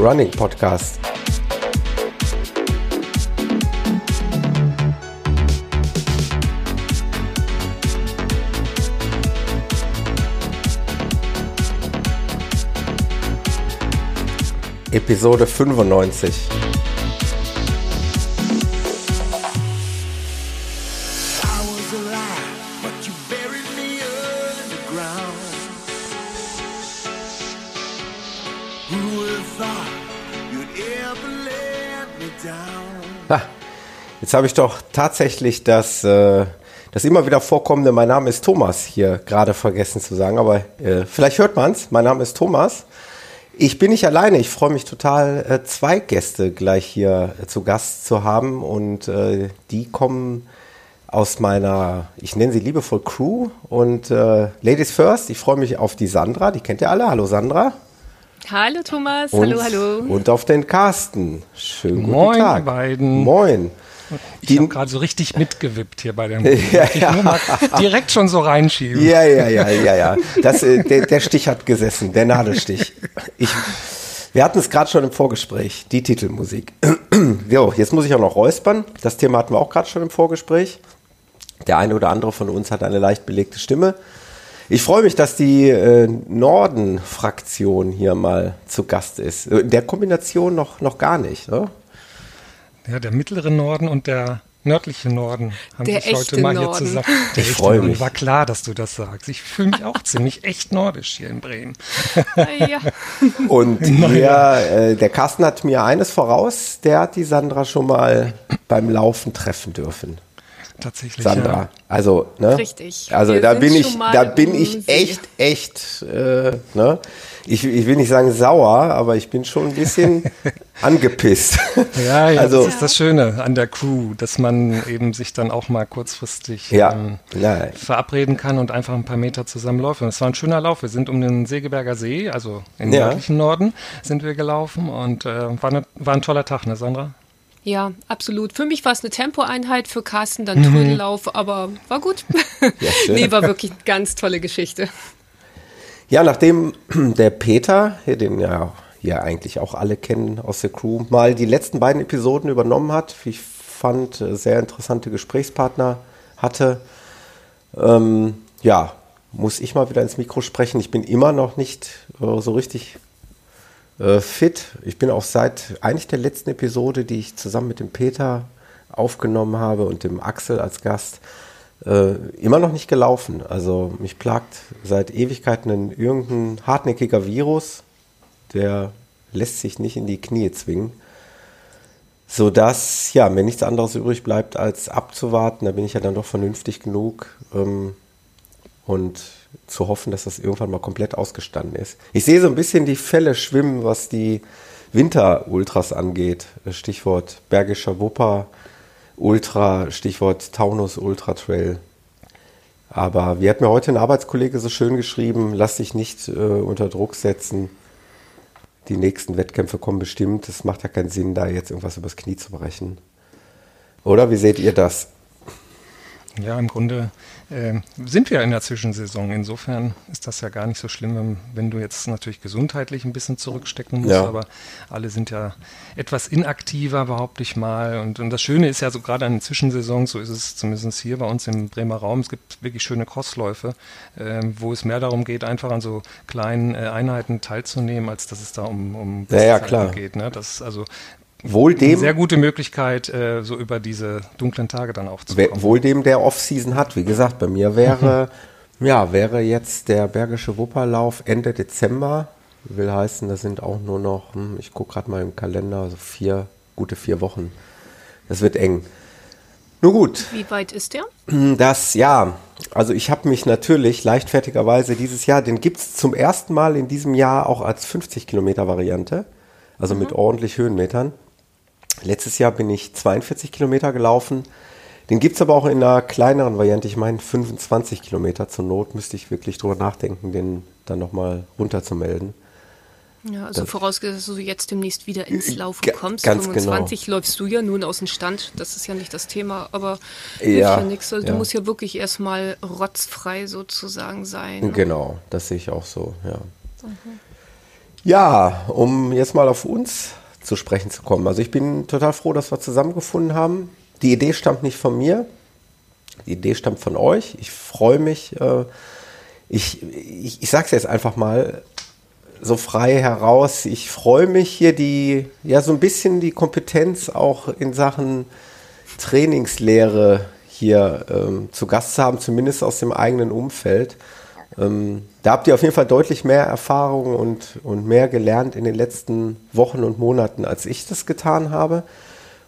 Running Podcast. Episode 95. jetzt habe ich doch tatsächlich das, äh, das immer wieder vorkommende, mein Name ist Thomas, hier gerade vergessen zu sagen, aber äh, vielleicht hört man es, mein Name ist Thomas. Ich bin nicht alleine, ich freue mich total, äh, zwei Gäste gleich hier zu Gast zu haben und die kommen aus meiner, ich nenne sie liebevoll Crew und Ladies First, ich freue mich auf die Sandra, die kennt ihr alle, hallo Sandra. Hallo Thomas, Und, hallo, hallo. Und auf den Carsten. Schönen guten Moin, Tag. ihr beiden. Moin. Ich habe gerade so richtig mitgewippt hier bei dem. Ja, mal direkt schon so reinschieben. Ja, ja, ja, ja, ja. Das, äh, der, der Stich hat gesessen, der Nadelstich. Ich, wir hatten es gerade schon im Vorgespräch, die Titelmusik. Jo, jetzt muss ich auch noch räuspern. Das Thema hatten wir auch gerade schon im Vorgespräch. Der eine oder andere von uns hat eine leicht belegte Stimme. Ich freue mich, dass die äh, Norden-Fraktion hier mal zu Gast ist. Äh, In der Kombination noch, noch gar nicht. Ne? Ja, der mittlere Norden und der nördliche Norden haben Der sich heute mal hier Norden. zusammen. Der Ich echte freu Norden. mich. War klar, dass du das sagst. Ich fühle mich auch ziemlich echt nordisch hier in Bremen. Ja. Und hier, äh, der Carsten hat mir eines voraus, der hat die Sandra schon mal beim Laufen treffen dürfen. Tatsächlich. Sandra. Ja. Also, ne? Richtig. Also Wir da bin ich, da bin ich echt, echt, äh, ne? Ich, ich will nicht sagen sauer, aber ich bin schon ein bisschen angepisst. Ja, ja, also, das ist das Schöne an der Crew, dass man eben sich dann auch mal kurzfristig ja, ähm, verabreden kann und einfach ein paar Meter zusammen laufen. Es war ein schöner Lauf. Wir sind um den Segeberger See, also im Ja. nördlichen Norden, sind wir gelaufen und äh, war, ne, war ein toller Tag, ne, Sandra? Ja, absolut. Für mich war es eine Tempoeinheit, für Carsten dann Mhm. Trödellauf, aber war gut. Ja, nee, war wirklich eine ganz tolle Geschichte. Ja, nachdem der Peter, den ja hier eigentlich auch alle kennen aus der Crew, mal die letzten beiden Episoden übernommen hat, wie ich fand, äh, sehr interessante Gesprächspartner hatte, ähm, ja, muss ich mal wieder ins Mikro sprechen. Ich bin immer noch nicht äh, so richtig äh, fit. Ich bin auch seit eigentlich der letzten Episode, die ich zusammen mit dem Peter aufgenommen habe und dem Axel als Gast, äh, immer noch nicht gelaufen. Also mich plagt seit Ewigkeiten ein irgendein hartnäckiger Virus, der lässt sich nicht in die Knie zwingen. Sodass, ja, mir nichts anderes übrig bleibt, als abzuwarten. Da bin ich ja dann doch vernünftig genug. Ähm, und zu hoffen, dass das irgendwann mal komplett ausgestanden ist. Ich sehe so ein bisschen die Fälle schwimmen, was die Winter-Ultras angeht. Stichwort Bergischer Wupper, Ultra, Stichwort Taunus Ultra Trail. Aber wie hat mir heute ein Arbeitskollege so schön geschrieben, lass dich nicht äh, unter Druck setzen. Die nächsten Wettkämpfe kommen bestimmt. Es macht ja keinen Sinn, da jetzt irgendwas übers Knie zu brechen. Oder wie seht ihr das? Ja, im Grunde äh, sind wir in der Zwischensaison. Insofern ist das ja gar nicht so schlimm, wenn, wenn du jetzt natürlich gesundheitlich ein bisschen zurückstecken musst. Ja. Aber alle sind ja etwas inaktiver, behaupte ich mal. Und, und das Schöne ist ja so gerade an den Zwischensaisons, so ist es zumindest hier bei uns im Bremer Raum, es gibt wirklich schöne Crossläufe, äh, wo es mehr darum geht, einfach an so kleinen äh, Einheiten teilzunehmen, als dass es da um, um Ja, ja, klar. geht. Ne? Das also Wohl eine dem, sehr gute Möglichkeit, äh, so über diese dunklen Tage dann auch zu Wer- kommen. wohl dem, der Off-Season hat. Wie gesagt, bei mir wäre, ja, wäre jetzt der Bergische Wupperlauf Ende Dezember. Will heißen, das sind auch nur noch, hm, ich gucke gerade mal im Kalender, so vier, gute vier Wochen. Das wird eng. Nur gut, Wie weit ist der? das, ja, also ich habe mich natürlich leichtfertigerweise dieses Jahr, den gibt es zum ersten Mal in diesem Jahr auch als 50 Kilometer Variante, also mit ordentlich Höhenmetern. Letztes Jahr bin ich 42 Kilometer gelaufen. Den gibt es aber auch in einer kleineren Variante, ich meine 25 Kilometer. Zur Not müsste ich wirklich drüber nachdenken, den dann nochmal runterzumelden. Ja, also Das- vorausgesetzt, dass du jetzt demnächst wieder ins Laufen Ga- kommst. ganz 25 läufst du ja nun aus dem Stand. Das ist ja nicht das Thema, aber Ja, ja nichts. Also ja. Du musst ja wirklich erstmal rotzfrei sozusagen sein. Genau, das sehe ich auch so, ja. Ja, um jetzt mal auf uns zu sprechen zu kommen. Also ich bin total froh, dass wir zusammengefunden haben. Die Idee stammt nicht von mir, die Idee stammt von euch. Ich freue mich. Äh, ich ich, ich sage es jetzt einfach mal so frei heraus. Ich freue mich hier die, ja so ein bisschen die Kompetenz auch in Sachen Trainingslehre hier ähm, zu Gast zu haben, zumindest aus dem eigenen Umfeld. Ähm, da habt ihr auf jeden Fall deutlich mehr Erfahrung und, und mehr gelernt in den letzten Wochen und Monaten, als ich das getan habe.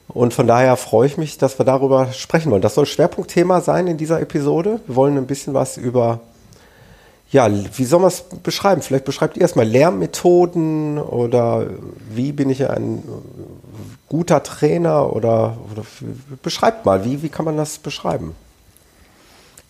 Und von daher freue ich mich, dass wir darüber sprechen wollen. Das soll Schwerpunktthema sein in dieser Episode. Wir wollen ein bisschen was über, ja, wie soll man es beschreiben? Vielleicht beschreibt ihr erstmal Lernmethoden oder wie bin ich ein guter Trainer oder, oder beschreibt mal, wie, wie kann man das beschreiben?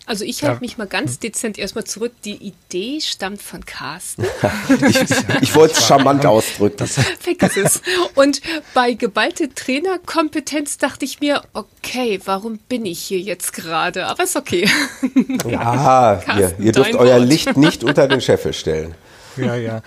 Also ich halte ja. mich mal ganz dezent erstmal zurück. Die Idee stammt von Carsten. ich, ich wollte es charmant ausdrücken. Vergiss es. Und bei geballte Trainerkompetenz dachte ich mir, okay, warum bin ich hier jetzt gerade? Aber ist okay. Ja, Carsten, ihr, ihr dürft euer Wort. Licht nicht unter den Scheffel stellen. Ja, ja.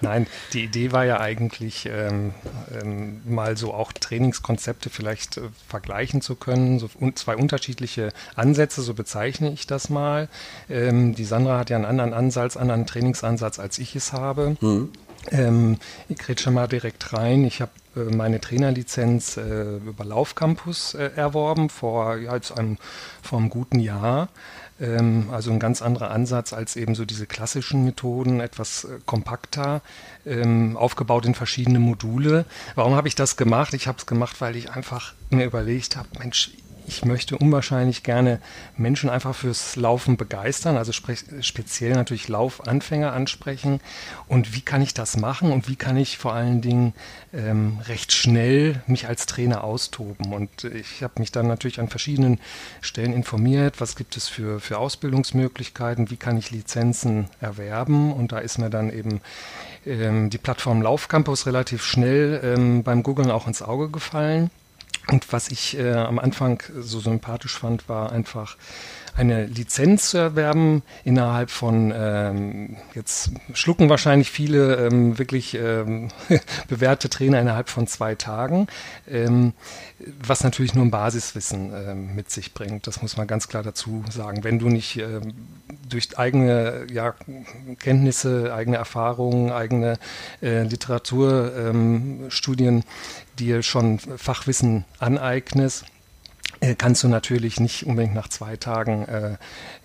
Nein, die Idee war ja eigentlich, ähm, ähm, mal so auch Trainingskonzepte vielleicht äh, vergleichen zu können. So un zwei unterschiedliche Ansätze, so bezeichne ich das mal. Ähm, die Sandra hat ja einen anderen Ansatz, anderen Trainingsansatz, als ich es habe. Mhm. Ähm, ich rede schon mal direkt rein. Ich habe äh, meine Trainerlizenz äh, über Laufcampus äh, erworben vor, ja, jetzt einem, vor einem guten Jahr. Ähm, also ein ganz anderer Ansatz als eben so diese klassischen Methoden, etwas äh, kompakter, ähm, aufgebaut in verschiedene Module. Warum habe ich das gemacht? Ich habe es gemacht, weil ich einfach mir überlegt habe, Mensch, ich möchte unwahrscheinlich gerne Menschen einfach fürs Laufen begeistern, also speziell natürlich Laufanfänger ansprechen. Und wie kann ich das machen und wie kann ich vor allen Dingen ähm, recht schnell mich als Trainer austoben? Und ich habe mich dann natürlich an verschiedenen Stellen informiert, was gibt es für, für Ausbildungsmöglichkeiten, wie kann ich Lizenzen erwerben? Und da ist mir dann eben ähm, die Plattform Laufcampus relativ schnell ähm, beim Googlen auch ins Auge gefallen. Und was ich äh, am Anfang so sympathisch fand, war einfach eine Lizenz zu erwerben innerhalb von, ähm, jetzt schlucken wahrscheinlich viele ähm, wirklich ähm, bewährte Trainer innerhalb von zwei Tagen, ähm, was natürlich nur ein Basiswissen ähm, mit sich bringt. Das muss man ganz klar dazu sagen. Wenn du nicht ähm, durch eigene ja, Kenntnisse, eigene Erfahrungen, eigene äh, Literaturstudien dir schon Fachwissen aneignest, äh, kannst du natürlich nicht unbedingt nach zwei Tagen äh,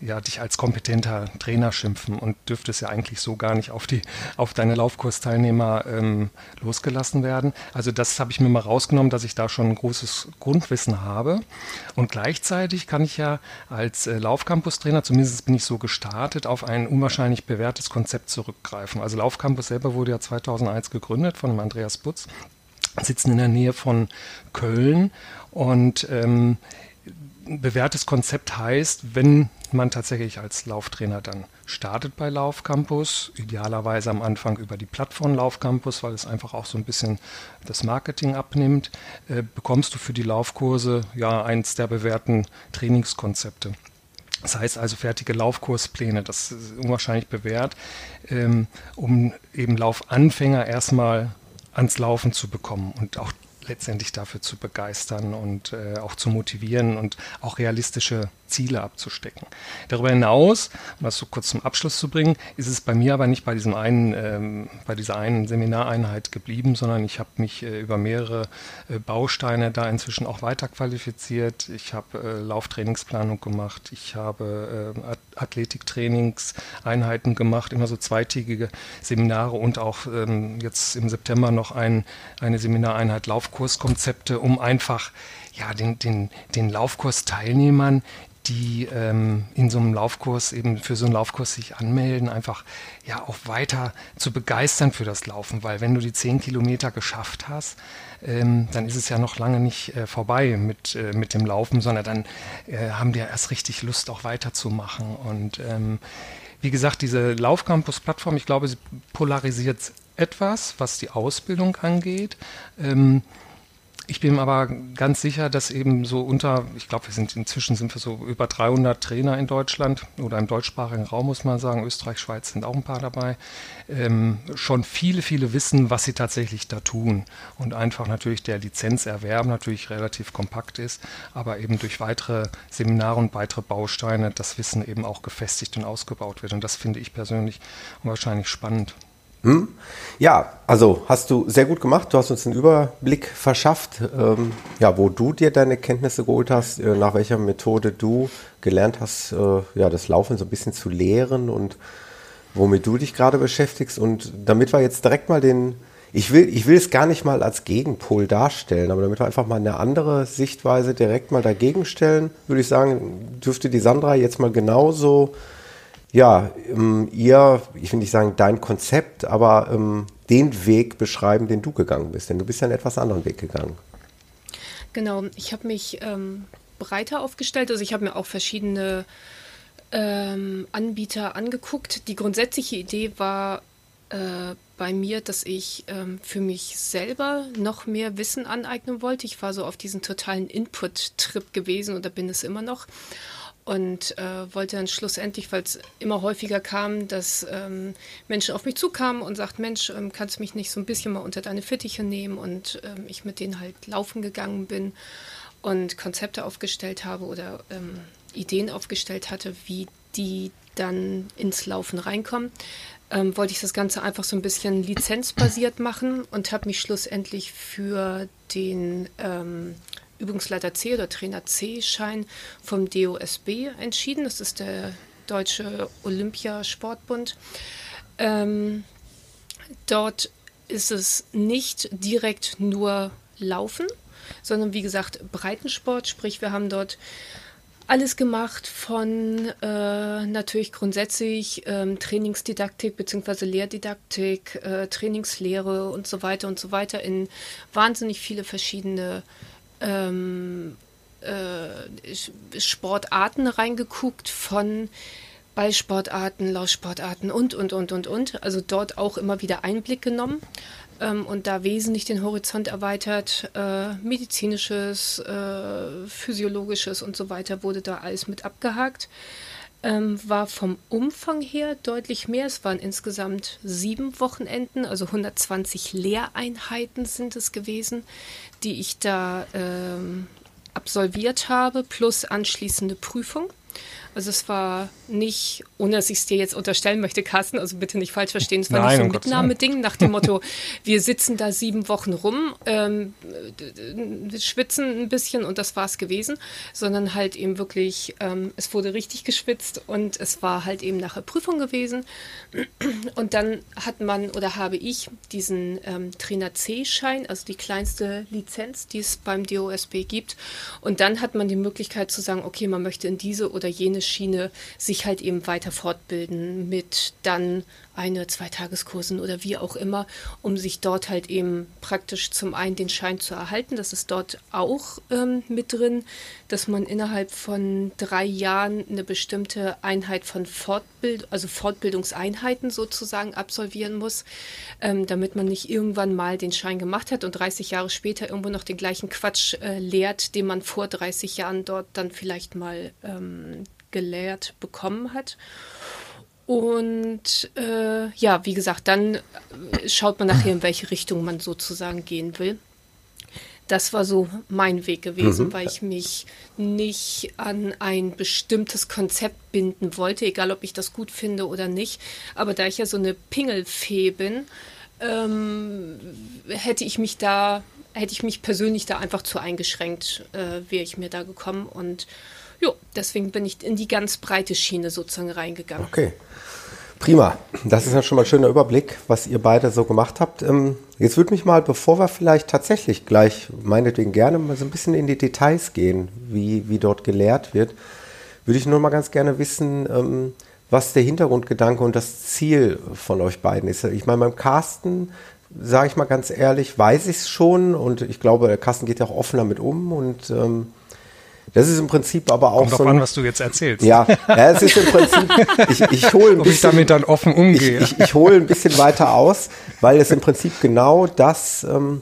ja, dich als kompetenter Trainer schimpfen und dürftest ja eigentlich so gar nicht auf, die, auf deine Laufkursteilnehmer ähm, losgelassen werden. Also das habe ich mir mal rausgenommen, dass ich da schon ein großes Grundwissen habe. Und gleichzeitig kann ich ja als äh, Laufcampus-Trainer, zumindest bin ich so gestartet, auf ein unwahrscheinlich bewährtes Konzept zurückgreifen. Also Laufcampus selber wurde ja 2001 gegründet von Andreas Butz sitzen in der Nähe von Köln und ähm, bewährtes Konzept heißt, wenn man tatsächlich als Lauftrainer dann startet bei Laufcampus, idealerweise am Anfang über die Plattform Laufcampus, weil es einfach auch so ein bisschen das Marketing abnimmt, äh, bekommst du für die Laufkurse ja eins der bewährten Trainingskonzepte. Das heißt also fertige Laufkurspläne, das ist unwahrscheinlich bewährt, ähm, um eben Laufanfänger erstmal ans Laufen zu bekommen und auch letztendlich dafür zu begeistern und äh, auch zu motivieren und auch realistische Ziele abzustecken. Darüber hinaus, um das so kurz zum Abschluss zu bringen, ist es bei mir aber nicht bei diesem einen, ähm, bei dieser einen Seminareinheit geblieben, sondern ich habe mich äh, über mehrere äh, Bausteine da inzwischen auch weiter qualifiziert. Ich habe äh, Lauftrainingsplanung gemacht, ich habe äh, Athletiktrainingseinheiten gemacht, immer so zweitägige Seminare und auch ähm, jetzt im September noch ein, eine Seminareinheit Laufkurskonzepte, um einfach ja, den, den, den Laufkursteilnehmern die ähm, in so einem Laufkurs eben für so einen Laufkurs sich anmelden, einfach ja auch weiter zu begeistern für das Laufen, weil wenn du die zehn Kilometer geschafft hast, ähm, dann ist es ja noch lange nicht äh, vorbei mit, äh, mit dem Laufen, sondern dann äh, haben die ja erst richtig Lust auch weiterzumachen. Und ähm, wie gesagt, diese Laufcampus-Plattform, ich glaube, sie polarisiert etwas, was die Ausbildung angeht. Ähm, Ich bin aber ganz sicher, dass eben so unter, ich glaube, wir sind inzwischen sind wir so über 300 Trainer in Deutschland oder im deutschsprachigen Raum, muss man sagen. Österreich, Schweiz sind auch ein paar dabei. Ähm, schon viele, viele wissen, was sie tatsächlich da tun. Und einfach natürlich der Lizenzerwerb natürlich relativ kompakt ist, aber eben durch weitere Seminare und weitere Bausteine das Wissen eben auch gefestigt und ausgebaut wird. Und das finde ich persönlich wahrscheinlich spannend. Hm? Ja, also hast du sehr gut gemacht. Du hast uns einen Überblick verschafft, ähm, ja, wo du dir deine Kenntnisse geholt hast, äh, nach welcher Methode du gelernt hast, äh, ja, das Laufen so ein bisschen zu lehren und womit du dich gerade beschäftigst. Und damit wir jetzt direkt mal den, ich will, ich will es gar nicht mal als Gegenpol darstellen, aber damit wir einfach mal eine andere Sichtweise direkt mal dagegen stellen, würde ich sagen, dürfte die Sandra jetzt mal genauso ja, ähm, ihr, ich will nicht sagen dein Konzept, aber ähm, den Weg beschreiben, den du gegangen bist. Denn du bist ja einen etwas anderen Weg gegangen. Genau, ich habe mich ähm, breiter aufgestellt. Also ich habe mir auch verschiedene ähm, Anbieter angeguckt. Die grundsätzliche Idee war äh, bei mir, dass ich ähm, für mich selber noch mehr Wissen aneignen wollte. Ich war so auf diesen totalen Input-Trip gewesen oder bin es immer noch und äh, wollte dann schlussendlich, weil es immer häufiger kam, dass ähm, Menschen auf mich zukamen und sagten, Mensch, ähm, kannst du mich nicht so ein bisschen mal unter deine Fittiche nehmen und ähm, ich mit denen halt laufen gegangen bin und Konzepte aufgestellt habe oder ähm, Ideen aufgestellt hatte, wie die dann ins Laufen reinkommen. Ähm, wollte ich das Ganze einfach so ein bisschen lizenzbasiert machen und habe mich schlussendlich für den ähm, Übungsleiter C oder Trainer C-Schein vom DOSB entschieden. Das ist der Deutsche Olympiasportbund. Ähm, dort ist es nicht direkt nur Laufen, sondern wie gesagt Breitensport. Sprich, wir haben dort alles gemacht von äh, natürlich grundsätzlich ähm, Trainingsdidaktik bzw. Lehrdidaktik, äh, Trainingslehre und so weiter und so weiter in wahnsinnig viele verschiedene ähm, äh, Sportarten reingeguckt von Ballsportarten, Laufsportarten und, und, und, und, und. Also dort auch immer wieder Einblick genommen ähm, und da wesentlich den Horizont erweitert. Äh, medizinisches, äh, physiologisches und so weiter wurde da alles mit abgehakt. Ähm, war vom Umfang her deutlich mehr. Es waren insgesamt sieben Wochenenden, also 120 Lehreinheiten sind es gewesen, die ich da ähm, absolviert habe, plus anschließende Prüfung. Also es war nicht, ohne dass ich es dir jetzt unterstellen möchte, Carsten, also bitte nicht falsch verstehen, es war Nein, nicht so ein Mitnahmeding nach dem Motto, wir sitzen da sieben Wochen rum, ähm, schwitzen ein bisschen und das war es gewesen, sondern halt eben wirklich, ähm, es wurde richtig geschwitzt und es war halt eben nachher Prüfung gewesen. Und dann hat man oder habe ich diesen ähm, Trainer C-Schein, also die kleinste Lizenz, die es beim DOSB gibt. Und dann hat man die Möglichkeit zu sagen, okay, man möchte in diese oder jene Schiene sich halt eben weiter fortbilden mit dann eine, zwei Tageskursen oder wie auch immer, um sich dort halt eben praktisch zum einen den Schein zu erhalten. Das ist dort auch ähm, mit drin, dass man innerhalb von drei Jahren eine bestimmte Einheit von Fortbild, also Fortbildungseinheiten sozusagen absolvieren muss, ähm, damit man nicht irgendwann mal den Schein gemacht hat und 30 Jahre später irgendwo noch den gleichen Quatsch äh, lehrt, den man vor 30 Jahren dort dann vielleicht mal ähm, gelehrt bekommen hat. Und äh, ja, wie gesagt, dann schaut man nachher, in welche Richtung man sozusagen gehen will. Das war so mein Weg gewesen, mhm. weil ich mich nicht an ein bestimmtes Konzept binden wollte, egal ob ich das gut finde oder nicht. Aber da ich ja so eine Pingelfee bin, ähm, hätte ich mich da, hätte ich mich persönlich da einfach zu eingeschränkt, äh, wäre ich mir da gekommen. Und Jo, deswegen bin ich in die ganz breite Schiene sozusagen reingegangen. Okay. Prima. Das ist ja schon mal ein schöner Überblick, was ihr beide so gemacht habt. Ähm, jetzt würde mich mal, bevor wir vielleicht tatsächlich gleich, meinetwegen gerne mal so ein bisschen in die Details gehen, wie, wie dort gelehrt wird, würde ich nur mal ganz gerne wissen, ähm, was der Hintergrundgedanke und das Ziel von euch beiden ist. Ich meine, beim Carsten, sage ich mal ganz ehrlich, weiß ich es schon und ich glaube, Carsten geht ja auch offen damit um und ähm, das ist im Prinzip aber auch Kommt so. Ein, an, was du jetzt erzählst. Ja, ja es ist im Prinzip, ich, ich hole ein Ob bisschen. ich damit dann offen umgehe. Ich, ich, ich hole ein bisschen weiter aus, weil es im Prinzip genau das, ähm,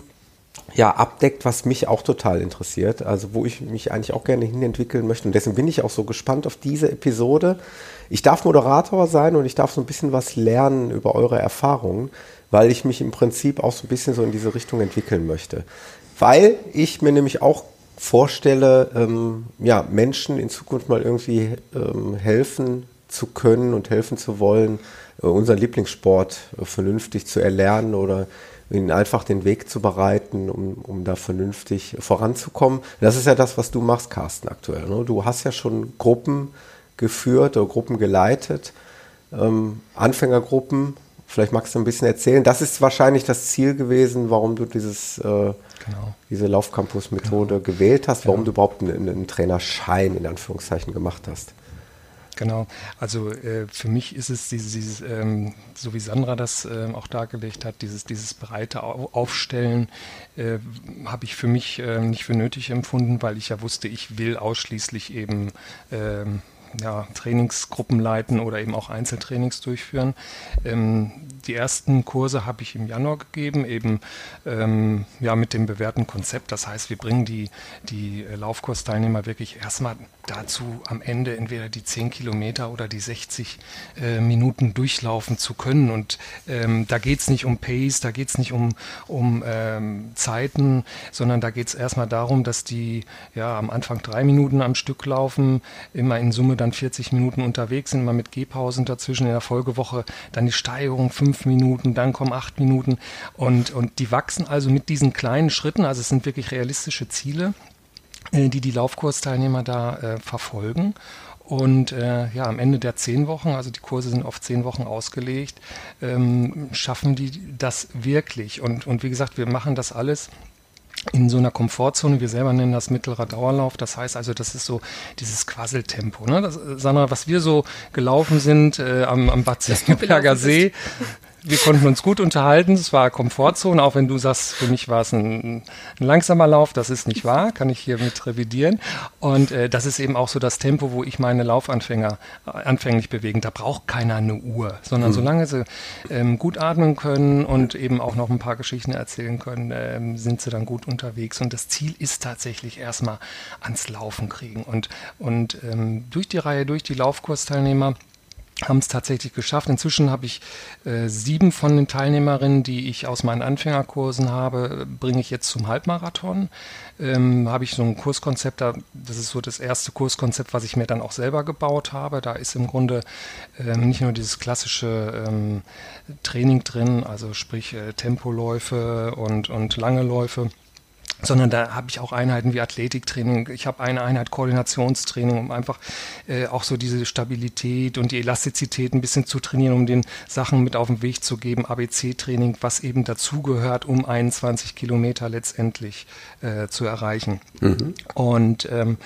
ja, abdeckt, was mich auch total interessiert, also wo ich mich eigentlich auch gerne hinentwickeln möchte. Und deswegen bin ich auch so gespannt auf diese Episode. Ich darf Moderator sein und ich darf so ein bisschen was lernen über eure Erfahrungen, weil ich mich im Prinzip auch so ein bisschen so in diese Richtung entwickeln möchte. Weil ich mir nämlich auch vorstelle, ähm, ja, Menschen in Zukunft mal irgendwie ähm, helfen zu können und helfen zu wollen, äh, unseren Lieblingssport äh, vernünftig zu erlernen oder ihnen einfach den Weg zu bereiten, um, um da vernünftig voranzukommen. Das ist ja das, was du machst, Carsten, aktuell. Ne? Du hast ja schon Gruppen geführt oder Gruppen geleitet, ähm, Anfängergruppen. Vielleicht magst du ein bisschen erzählen. Das ist wahrscheinlich das Ziel gewesen, warum du dieses, äh, genau. diese Laufcampus-Methode genau. gewählt hast, warum ja. du überhaupt einen, einen Trainerschein in Anführungszeichen gemacht hast. Genau, also äh, für mich ist es dieses, dieses ähm, so wie Sandra das äh, auch dargelegt hat, dieses, dieses breite Aufstellen äh, habe ich für mich ähm, nicht für nötig empfunden, weil ich ja wusste, ich will ausschließlich eben ähm, ja, Trainingsgruppen leiten oder eben auch Einzeltrainings durchführen. Ähm, die ersten Kurse habe ich im Januar gegeben, eben ähm, ja, mit dem bewährten Konzept. Das heißt, wir bringen die, die Laufkursteilnehmer wirklich erstmal dazu, am Ende entweder die 10 Kilometer oder die 60 äh, Minuten durchlaufen zu können. Und ähm, da geht es nicht um Pace, da geht es nicht um, um ähm, Zeiten, sondern da geht es erstmal darum, dass die ja am Anfang drei Minuten am Stück laufen, immer in Summe dann 40 Minuten unterwegs sind, immer mit Gehpausen dazwischen in der Folgewoche, dann die Steigerung fünf Minuten, dann kommen acht Minuten. Und, und die wachsen also mit diesen kleinen Schritten, also es sind wirklich realistische Ziele, die die Laufkursteilnehmer da äh, verfolgen. Und äh, ja, am Ende der zehn Wochen, also die Kurse sind auf zehn Wochen ausgelegt, ähm, schaffen die das wirklich. Und, und wie gesagt, wir machen das alles in so einer Komfortzone. Wir selber nennen das mittlerer Dauerlauf. Das heißt also, das ist so dieses Quasseltempo. Ne? Das, Sandra, was wir so gelaufen sind äh, am, am Bad Senckenberger See, wir konnten uns gut unterhalten. Es war Komfortzone, auch wenn du sagst, für mich war es ein, ein langsamer Lauf. Das ist nicht wahr, kann ich hier mit revidieren. Und äh, das ist eben auch so das Tempo, wo ich meine Laufanfänger äh, anfänglich bewegen. Da braucht keiner eine Uhr, sondern mhm. solange sie ähm, gut atmen können und eben auch noch ein paar Geschichten erzählen können, ähm, sind sie dann gut unterwegs. Und das Ziel ist tatsächlich erstmal ans Laufen kriegen. Und, und ähm, durch die Reihe, durch die Laufkursteilnehmer, haben es tatsächlich geschafft. Inzwischen habe ich äh, sieben von den Teilnehmerinnen, die ich aus meinen Anfängerkursen habe, bringe ich jetzt zum Halbmarathon. Ähm, habe ich so ein Kurskonzept, da, das ist so das erste Kurskonzept, was ich mir dann auch selber gebaut habe. Da ist im Grunde ähm, nicht nur dieses klassische ähm, Training drin, also sprich äh, Tempoläufe und, und lange Läufe sondern da habe ich auch Einheiten wie Athletiktraining, ich habe eine Einheit Koordinationstraining, um einfach äh, auch so diese Stabilität und die Elastizität ein bisschen zu trainieren, um den Sachen mit auf den Weg zu geben, ABC-Training, was eben dazugehört, um 21 Kilometer letztendlich äh, zu erreichen. Mhm. Und ähm,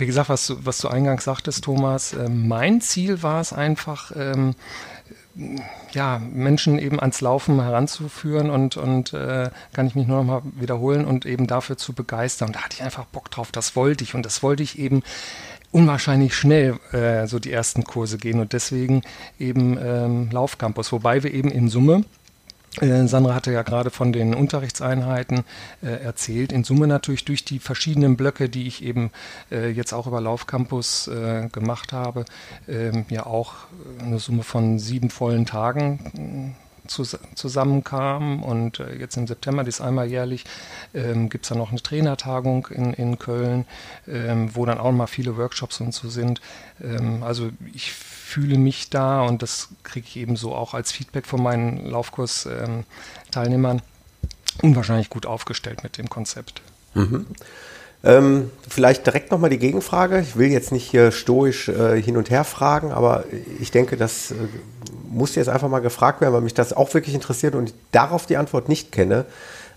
wie gesagt, was, was du eingangs sagtest, Thomas, äh, mein Ziel war es einfach, ähm, ja, Menschen eben ans Laufen heranzuführen und, und äh, kann ich mich nur noch mal wiederholen und eben dafür zu begeistern. Und da hatte ich einfach Bock drauf, das wollte ich. Und das wollte ich eben unwahrscheinlich schnell äh, so die ersten Kurse gehen. Und deswegen eben ähm, Laufcampus, wobei wir eben in Summe Sandra hatte ja gerade von den Unterrichtseinheiten äh, erzählt. In Summe natürlich durch die verschiedenen Blöcke, die ich eben äh, jetzt auch über Laufcampus äh, gemacht habe, ähm, ja auch eine Summe von sieben vollen Tagen zusammenkamen. Und äh, jetzt im September, das einmal jährlich, ähm, gibt es dann noch eine Trainertagung in, in Köln, ähm, wo dann auch mal viele Workshops und so sind. Ähm, also ich fühle mich da und das kriege ich eben so auch als Feedback von meinen Laufkurs-Teilnehmern ähm, unwahrscheinlich gut aufgestellt mit dem Konzept. Mhm. Ähm, vielleicht direkt nochmal die Gegenfrage. Ich will jetzt nicht hier stoisch äh, hin und her fragen, aber ich denke, das äh, muss jetzt einfach mal gefragt werden, weil mich das auch wirklich interessiert und ich darauf die Antwort nicht kenne.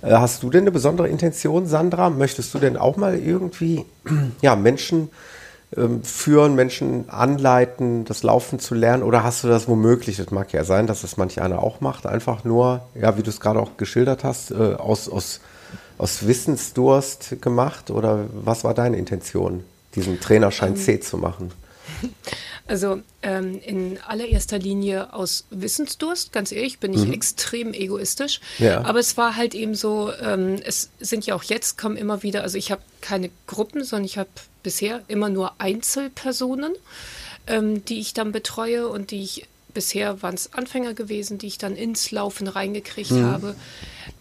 Äh, hast du denn eine besondere Intention, Sandra? Möchtest du denn auch mal irgendwie ja, Menschen ähm, führen, Menschen anleiten, das Laufen zu lernen? Oder hast du das womöglich, das mag ja sein, dass das manch einer auch macht, einfach nur, ja, wie du es gerade auch geschildert hast, äh, aus, aus aus Wissensdurst gemacht oder was war deine Intention, diesen Trainerschein ähm, C zu machen? Also ähm, in allererster Linie aus Wissensdurst, ganz ehrlich, bin ich extrem egoistisch. Ja. Aber es war halt eben so, ähm, es sind ja auch jetzt, kommen immer wieder, also ich habe keine Gruppen, sondern ich habe bisher immer nur Einzelpersonen, ähm, die ich dann betreue und die ich bisher waren es Anfänger gewesen, die ich dann ins Laufen reingekriegt habe.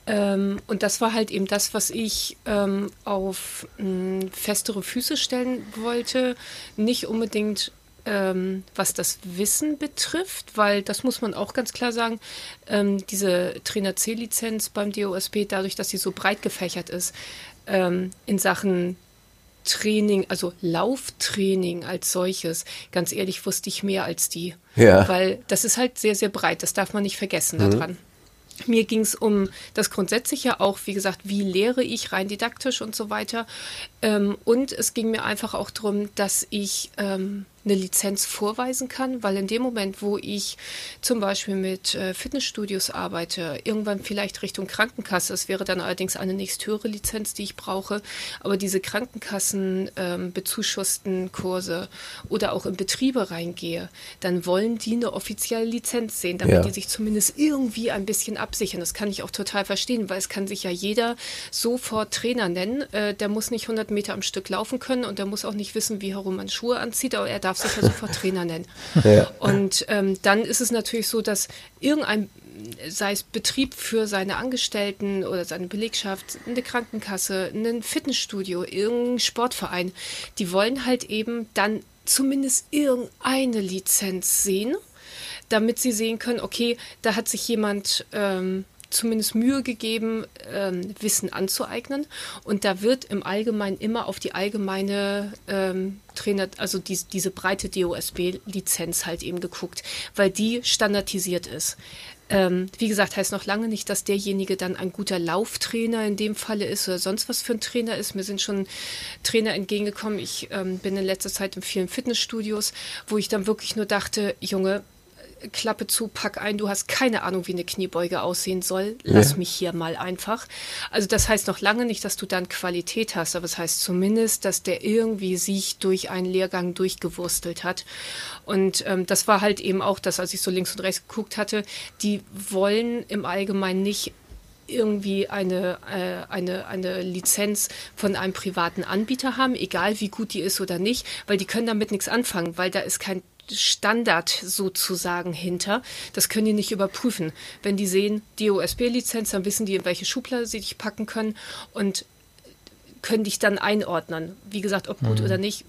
Ähm, und das war halt eben das, was ich ähm, auf mh, festere Füße stellen wollte. Nicht unbedingt ähm, was das Wissen betrifft, weil das muss man auch ganz klar sagen, ähm, diese Trainer C-Lizenz beim DOSB, dadurch, dass sie so breit gefächert ist, ähm, in Sachen Training, also Lauftraining als solches, ganz ehrlich, wusste ich mehr als die. Ja. Weil das ist halt sehr, sehr breit, das darf man nicht vergessen daran. Mir ging es um das Grundsätzliche auch, wie gesagt, wie lehre ich rein didaktisch und so weiter. Ähm, und es ging mir einfach auch darum, dass ich ähm, eine Lizenz vorweisen kann, weil in dem Moment, wo ich zum Beispiel mit äh, Fitnessstudios arbeite, irgendwann vielleicht Richtung Krankenkasse, es wäre dann allerdings eine nächsthöhere Lizenz, die ich brauche, aber diese Krankenkassen ähm, bezuschussten Kurse oder auch in Betriebe reingehe, dann wollen die eine offizielle Lizenz sehen, damit Ja. die sich zumindest irgendwie ein bisschen absichern. Das kann ich auch total verstehen, weil es kann sich ja jeder sofort Trainer nennen. Äh, der muss nicht 100 Meter am Stück laufen können und der muss auch nicht wissen, wie herum man Schuhe anzieht, aber er darf sich ja sofort Trainer nennen. Ja. Und ähm, dann ist es natürlich so, dass irgendein, sei es Betrieb für seine Angestellten oder seine Belegschaft, eine Krankenkasse, ein Fitnessstudio, irgendein Sportverein, die wollen halt eben dann zumindest irgendeine Lizenz sehen, damit sie sehen können, okay, da hat sich jemand ähm, zumindest Mühe gegeben, ähm, Wissen anzueignen. Und da wird im Allgemeinen immer auf die allgemeine ähm, Trainer, also die, diese breite DOSB-Lizenz halt eben geguckt, weil die standardisiert ist. Ähm, wie gesagt, heißt noch lange nicht, dass derjenige dann ein guter Lauftrainer in dem Falle ist oder sonst was für ein Trainer ist. Mir sind schon Trainer entgegengekommen. Ich ähm, bin in letzter Zeit in vielen Fitnessstudios, wo ich dann wirklich nur dachte, Junge, Klappe zu, pack ein, du hast keine Ahnung, wie eine Kniebeuge aussehen soll. Lass Ja. mich hier mal einfach. Also das heißt noch lange nicht, dass du dann Qualität hast, aber es heißt zumindest, dass der irgendwie sich durch einen Lehrgang durchgewurstelt hat. Und ähm, das war halt eben auch das, als ich so links und rechts geguckt hatte, die wollen im Allgemeinen nicht irgendwie eine, äh, eine, eine Lizenz von einem privaten Anbieter haben, egal wie gut die ist oder nicht, weil die können damit nichts anfangen, weil da ist kein Standard sozusagen hinter. Das können die nicht überprüfen. Wenn die sehen, die OSB-Lizenz, dann wissen die, in welche Schublade sie dich packen können und können dich dann einordnen. Wie gesagt, ob gut oder nicht,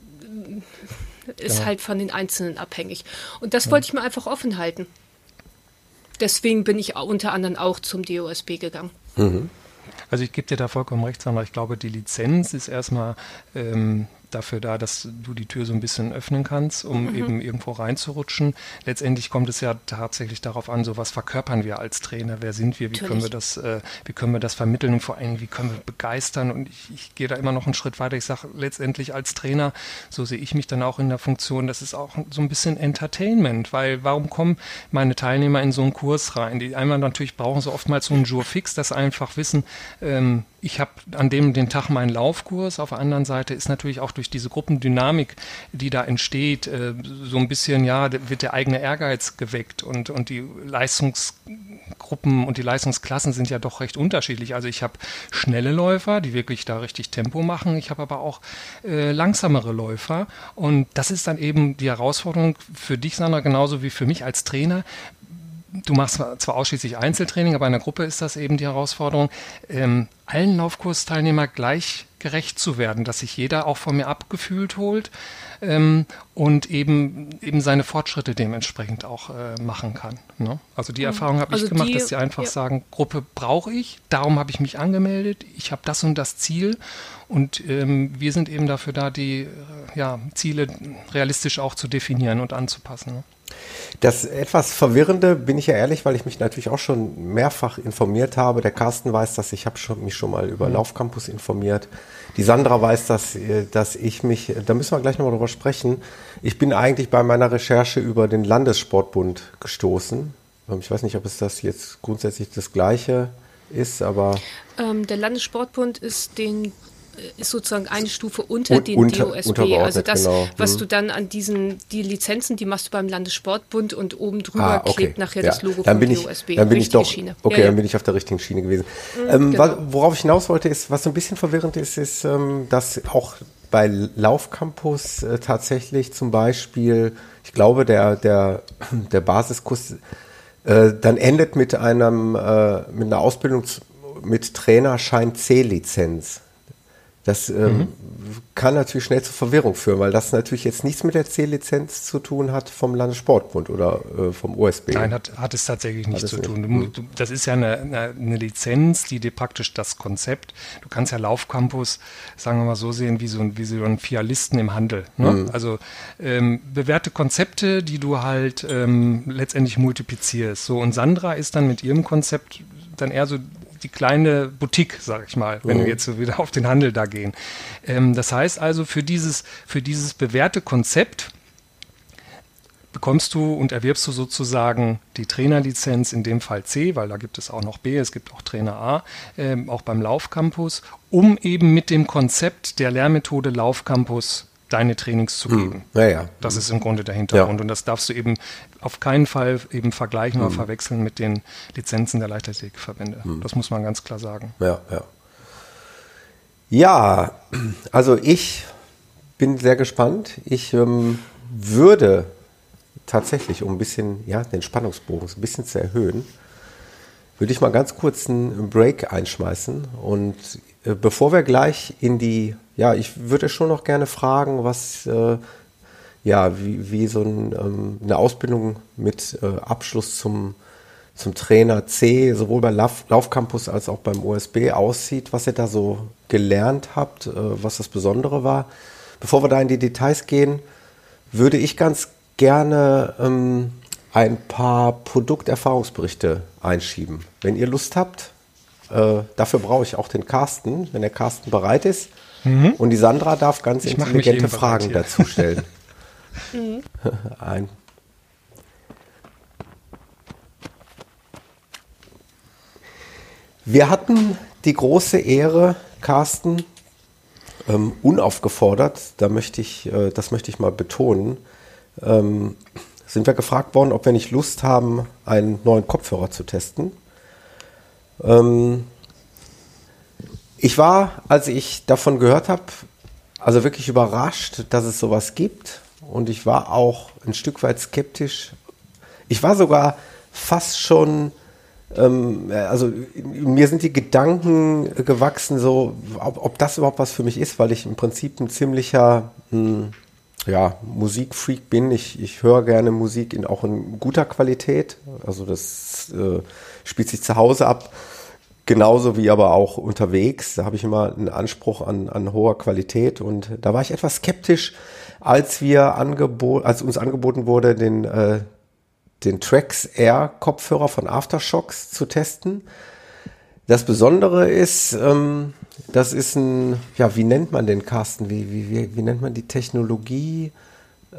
ist halt von den Einzelnen abhängig. Und das wollte ich mir einfach offen halten. Deswegen bin ich unter anderem auch zum DOSB gegangen. Also ich gebe dir da vollkommen recht, Sandra. Ich glaube, die Lizenz ist erstmal ähm, dafür da, dass du die Tür so ein bisschen öffnen kannst, um Mhm. eben irgendwo reinzurutschen. Letztendlich kommt es ja tatsächlich darauf an, so was verkörpern wir als Trainer, wer sind wir, wie können wir das, äh, wie können wir das vermitteln und vor allem, wie können wir begeistern. Und ich, ich gehe da immer noch einen Schritt weiter. Ich sage letztendlich als Trainer, so sehe ich mich dann auch in der Funktion, das ist auch so ein bisschen Entertainment, weil warum kommen meine Teilnehmer in so einen Kurs rein? Die einmal natürlich brauchen so oftmals so einen Jour fix, dass einfach wissen, ähm, ich habe an dem den Tag meinen Laufkurs. Auf der anderen Seite ist natürlich auch durch diese Gruppendynamik, die da entsteht, äh, so ein bisschen, ja, wird der eigene Ehrgeiz geweckt und, und die Leistungsgruppen und die Leistungsklassen sind ja doch recht unterschiedlich. Also ich habe schnelle Läufer, die wirklich da richtig Tempo machen. Ich habe aber auch äh, langsamere Läufer und das ist dann eben die Herausforderung für dich, Sandra, genauso wie für mich als Trainer du machst zwar zwar ausschließlich Einzeltraining, aber in der Gruppe ist das eben die Herausforderung, ähm, allen Laufkursteilnehmer gleich gerecht zu werden, dass sich jeder auch von mir abgefühlt holt ähm, und eben, eben seine Fortschritte dementsprechend auch äh, machen kann. Ne? Also die Erfahrung habe Also ich gemacht, die- dass sie einfach ja. sagen, Gruppe brauche ich, darum habe ich mich angemeldet, ich habe das und das Ziel und ähm, wir sind eben dafür da, die äh, ja, Ziele realistisch auch zu definieren und anzupassen. Ne? Das etwas Verwirrende, bin ich ja ehrlich, weil ich mich natürlich auch schon mehrfach informiert habe. Der Carsten weiß das, ich habe schon, mich schon mal über Laufcampus informiert. Die Sandra weiß, dass, äh, dass ich mich, da müssen wir gleich nochmal drüber sprechen. Ich bin eigentlich bei meiner Recherche über den Landessportbund gestoßen. Ähm, Ich weiß nicht, ob es das jetzt grundsätzlich das Gleiche ist, aber Ähm, der Landessportbund ist den ist sozusagen eine Stufe unter Un- den unter- DOSB. Also das, genau. was Mhm. du dann an diesen, die Lizenzen, die machst du beim Landessportbund und oben drüber Ah, okay. klebt nachher Ja. das Logo dann vom bin ich, DOSB. Dann bin ich Richtige doch, Schiene. okay, Ja, dann bin ich auf der richtigen Schiene gewesen. ähm, genau. worauf ich hinaus wollte, ist, was so ein bisschen verwirrend ist, ist, ähm, dass auch bei Laufcampus äh, tatsächlich zum Beispiel, ich glaube, der, der, der Basiskurs äh, dann endet mit einem, äh, mit einer Ausbildung mit Trainerschein C-Lizenz. Das ähm, kann natürlich schnell zu Verwirrung führen, weil das natürlich jetzt nichts mit der C-Lizenz zu tun hat vom Landessportbund oder äh, vom OSB. Nein, hat, hat es tatsächlich nichts zu nicht. tun. Du, Hm. mu- du, das ist ja eine, eine, Lizenz, die dir praktisch das Konzept, du kannst ja Laufcampus, sagen wir mal so sehen, wie so ein, wie so ein Fialisten im Handel. Ne? Hm. Also ähm, bewährte Konzepte, die du halt ähm, letztendlich multiplizierst. So, und Sandra ist dann mit ihrem Konzept dann eher so die kleine Boutique, sag ich mal, wenn wir jetzt so wieder auf den Handel da gehen. Ähm, das heißt also, für dieses, für dieses bewährte Konzept bekommst du und erwirbst du sozusagen die Trainerlizenz, in dem Fall C, weil da gibt es auch noch B, es gibt auch Trainer A, ähm, auch beim Laufcampus, um eben mit dem Konzept der Lehrmethode Laufcampus deine Trainings zu geben. Naja, Das ist im Grunde der Hintergrund. Und das darfst du eben auf keinen Fall eben vergleichen oder verwechseln mit den Lizenzen der Leichtathletikverbände. Das muss man ganz klar sagen. ja, ja. Ja, also ich bin sehr gespannt. Ich ähm, würde tatsächlich, um ein bisschen, ja, den Spannungsbogen ein bisschen zu erhöhen, würde ich mal ganz kurz einen Break einschmeißen. Und äh, bevor wir gleich in die, ja, ich würde schon noch gerne fragen, was, äh, ja, wie, wie so ein, ähm, eine Ausbildung mit äh, Abschluss zum, zum Trainer C, sowohl bei Lauf, Laufcampus als auch beim OSB aussieht, was ihr da so gelernt habt, äh, was das Besondere war. Bevor wir da in die Details gehen, würde ich ganz gerne ähm, ein paar Produkterfahrungsberichte einschieben. Wenn ihr Lust habt, äh, dafür brauche ich auch den Carsten, wenn der Carsten bereit ist. Und die Sandra darf ganz Ich intelligente Fragen dazu stellen. ein. Wir hatten die große Ehre, Carsten, ähm, unaufgefordert, da möchte ich, äh, das möchte ich mal betonen, ähm, sind wir gefragt worden, ob wir nicht Lust haben, einen neuen Kopfhörer zu testen. Ähm, ich war, als ich davon gehört habe, also wirklich überrascht, dass es sowas gibt. Und ich war auch ein Stück weit skeptisch. Ich war sogar fast schon, ähm, also mir sind die Gedanken gewachsen, so, ob, ob das überhaupt was für mich ist, weil ich im Prinzip ein ziemlicher, mh, ja, Musikfreak bin. Ich, ich höre gerne Musik in, auch in guter Qualität. Also das äh, spielt sich zu Hause ab. Genauso wie aber auch unterwegs. Da habe ich immer einen Anspruch an, an hoher Qualität. Und da war ich etwas skeptisch, als wir angebo als uns angeboten wurde, den, äh, den Trax Air Kopfhörer von Aftershocks zu testen. Das Besondere ist, ähm, das ist ein, ja, wie nennt man den Carsten? Wie, wie, wie, wie nennt man die Technologie?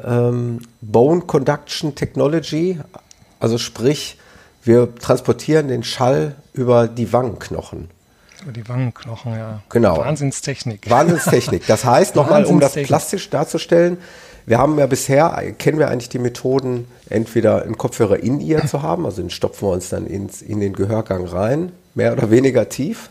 Ähm, Bone Conduction Technology. Also sprich, wir transportieren den Schall über die Wangenknochen. Über die Wangenknochen, ja. Genau. Wahnsinnstechnik. Wahnsinnstechnik. Das heißt, nochmal, um das plastisch darzustellen, wir haben ja bisher, kennen wir eigentlich die Methoden, entweder einen Kopfhörer in ihr zu haben, also den stopfen wir uns dann ins, in den Gehörgang rein, mehr oder weniger tief.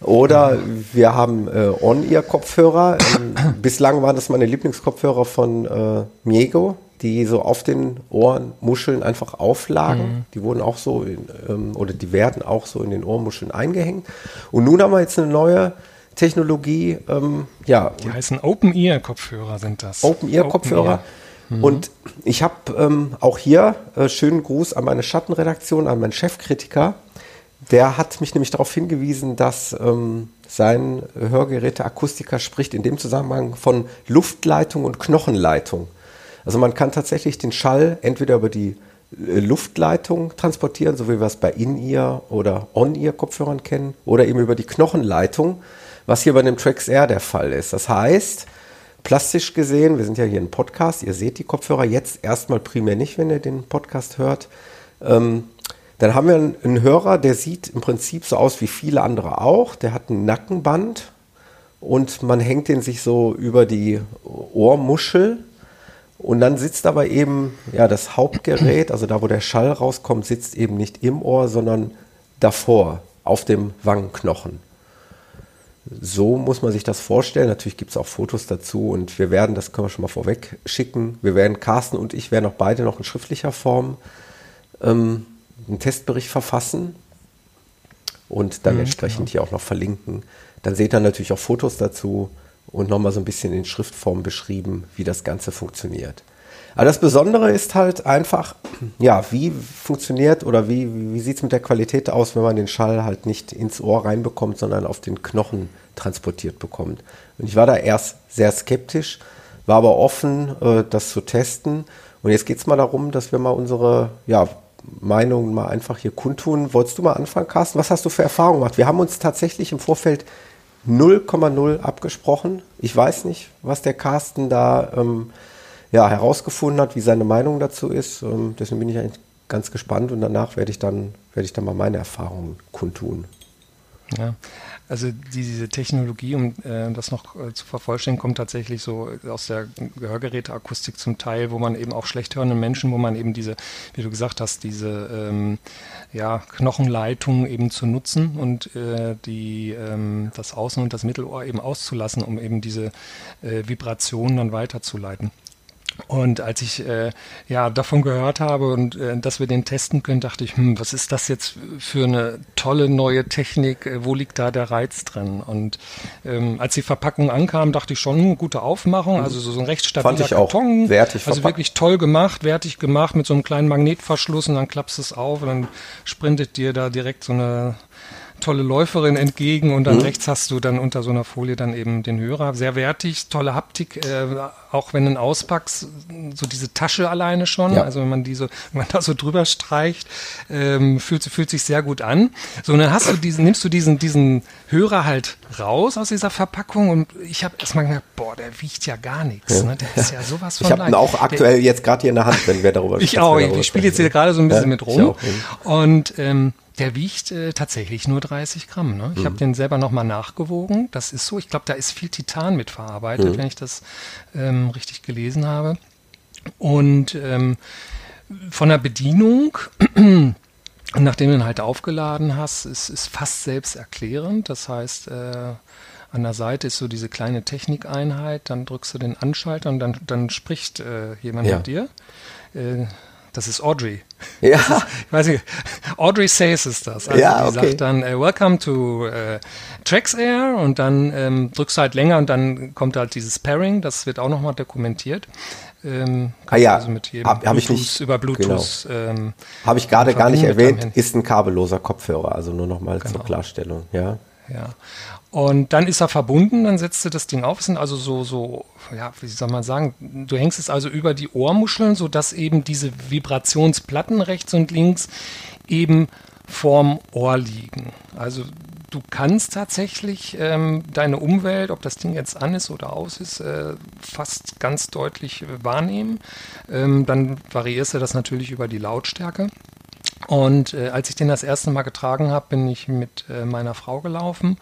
Oder wir haben äh, On-Ear-Kopfhörer. Ähm, bislang waren das meine Lieblingskopfhörer von äh, Miego, die so auf den Ohrmuscheln einfach auflagen. Die wurden auch so, in, ähm, oder die werden auch so in den Ohrmuscheln eingehängt. Und nun haben wir jetzt eine neue Technologie, ähm, ja, Die heißen Open-Ear-Kopfhörer sind das. Open-Ear-Kopfhörer. Und ich habe ähm, auch hier äh, schönen Gruß an meine Schattenredaktion, an meinen Chefkritiker. Der hat mich nämlich darauf hingewiesen, dass ähm, sein Hörgeräteakustiker spricht in dem Zusammenhang von Luftleitung und Knochenleitung. Also man kann tatsächlich den Schall entweder über die äh, Luftleitung transportieren, so wie wir es bei In-Ear oder On-Ear-Kopfhörern kennen, oder eben über die Knochenleitung, was hier bei dem Trax Air der Fall ist. Das heißt, plastisch gesehen, wir sind ja hier ein Podcast, ihr seht die Kopfhörer jetzt erstmal primär nicht, wenn ihr den Podcast hört. Ähm, dann haben wir einen, einen Hörer, der sieht im Prinzip so aus wie viele andere auch. Der hat ein Nackenband und man hängt den sich so über die Ohrmuschel und dann sitzt aber eben ja das Hauptgerät, also da wo der Schall rauskommt, sitzt eben nicht im Ohr, sondern davor auf dem Wangenknochen. So muss man sich das vorstellen. Natürlich gibt es auch Fotos dazu und wir werden, das können wir schon mal vorweg schicken, wir werden, Carsten und ich werden auch beide noch in schriftlicher Form ähm, einen Testbericht verfassen und dann Mhm, entsprechend hier auch noch verlinken. Dann seht ihr natürlich auch Fotos dazu und nochmal so ein bisschen in Schriftform beschrieben, wie das Ganze funktioniert. Aber das Besondere ist halt einfach, ja, wie funktioniert oder wie, wie sieht es mit der Qualität aus, wenn man den Schall halt nicht ins Ohr reinbekommt, sondern auf den Knochen transportiert bekommt. Und ich war da erst sehr skeptisch, war aber offen, äh, das zu testen. Und jetzt geht es mal darum, dass wir mal unsere ja, Meinungen mal einfach hier kundtun. Wolltest du mal anfangen, Carsten? Was hast du für Erfahrungen gemacht? Wir haben uns tatsächlich im Vorfeld 0,0 abgesprochen. Ich weiß nicht, was der Carsten da ähm, ja, herausgefunden hat, wie seine Meinung dazu ist. Ähm, deswegen bin ich eigentlich ganz gespannt und danach werde ich dann, werde ich dann mal meine Erfahrungen kundtun. Ja, also diese Technologie, um äh, das noch äh, zu vervollständigen, kommt tatsächlich so aus der Gehörgeräteakustik zum Teil, wo man eben auch schlecht hörenden Menschen, wo man eben diese, wie du gesagt hast, diese ähm, ja, Knochenleitung eben zu nutzen und äh, die, ähm, das Außen- und das Mittelohr eben auszulassen, um eben diese äh, Vibrationen dann weiterzuleiten. Und als ich äh, ja davon gehört habe und äh, dass wir den testen können, dachte ich, hm, was ist das jetzt für eine tolle neue Technik? Äh, wo liegt da der Reiz drin? Und ähm, als die Verpackung ankam, dachte ich schon, hm, gute Aufmachung, also so, so ein recht stabiler Fand ich auch Karton, wertig also verpackt. wirklich toll gemacht, wertig gemacht mit so einem kleinen Magnetverschluss und dann klappst du es auf und dann sprintet dir da direkt so eine tolle Läuferin entgegen und Mhm. dann rechts hast du dann unter so einer Folie dann eben den Hörer. Sehr wertig, tolle Haptik, äh, auch wenn du ihn auspackst, so diese Tasche alleine schon, Ja. also wenn man diese, wenn man da so drüber streicht, ähm, fühlt, fühlt sich sehr gut an. So, und dann hast du diesen, nimmst du diesen, diesen Hörer halt raus aus dieser Verpackung und ich habe erstmal gedacht, boah, der wiegt ja gar nichts. Ne? Der ist ja sowas von Ich habe ihn auch aktuell jetzt gerade hier in der Hand, wenn wir darüber Ich wenn auch, ich spiele jetzt hier sprechen. gerade so ein bisschen Ja, mit ich rum. mhm. Und ähm, der wiegt äh, tatsächlich nur 30 Gramm. Ne? Ich Mhm. habe den selber nochmal nachgewogen. Das ist so, ich glaube, da ist viel Titan mit verarbeitet, Mhm. wenn ich das ähm, richtig gelesen habe. Und ähm, von der Bedienung, nachdem du ihn halt aufgeladen hast, ist, ist fast selbsterklärend. Das heißt, äh, an der Seite ist so diese kleine Technikeinheit, dann drückst du den Anschalter und dann, dann spricht äh, jemand Ja. mit dir. Äh, das ist Audrey. Ja, Ich weiß nicht, Audrey Says ist das. Also Ja, die okay. sagt dann, äh, Welcome to äh, TraxAir und dann ähm, drückst du halt länger und dann kommt halt dieses Pairing, das wird auch nochmal dokumentiert. Ähm, Ah ja, also mit jedem hab- ich nicht- über Bluetooth. Ähm, habe ich gerade gar nicht erwähnt, ist ein kabelloser Kopfhörer, also nur nochmal Genau. zur Klarstellung. Ja. Ja. Und dann ist er verbunden, dann setzt du das Ding auf. Es sind also so, so, ja, wie soll man sagen, du hängst es also über die Ohrmuscheln, sodass eben diese Vibrationsplatten rechts und links eben vorm Ohr liegen. Also du kannst tatsächlich ähm, deine Umwelt, ob das Ding jetzt an ist oder aus ist, äh, fast ganz deutlich wahrnehmen. Ähm, dann variierst du das natürlich über die Lautstärke. Und äh, als ich den das erste Mal getragen habe, bin ich mit äh, meiner Frau gelaufen.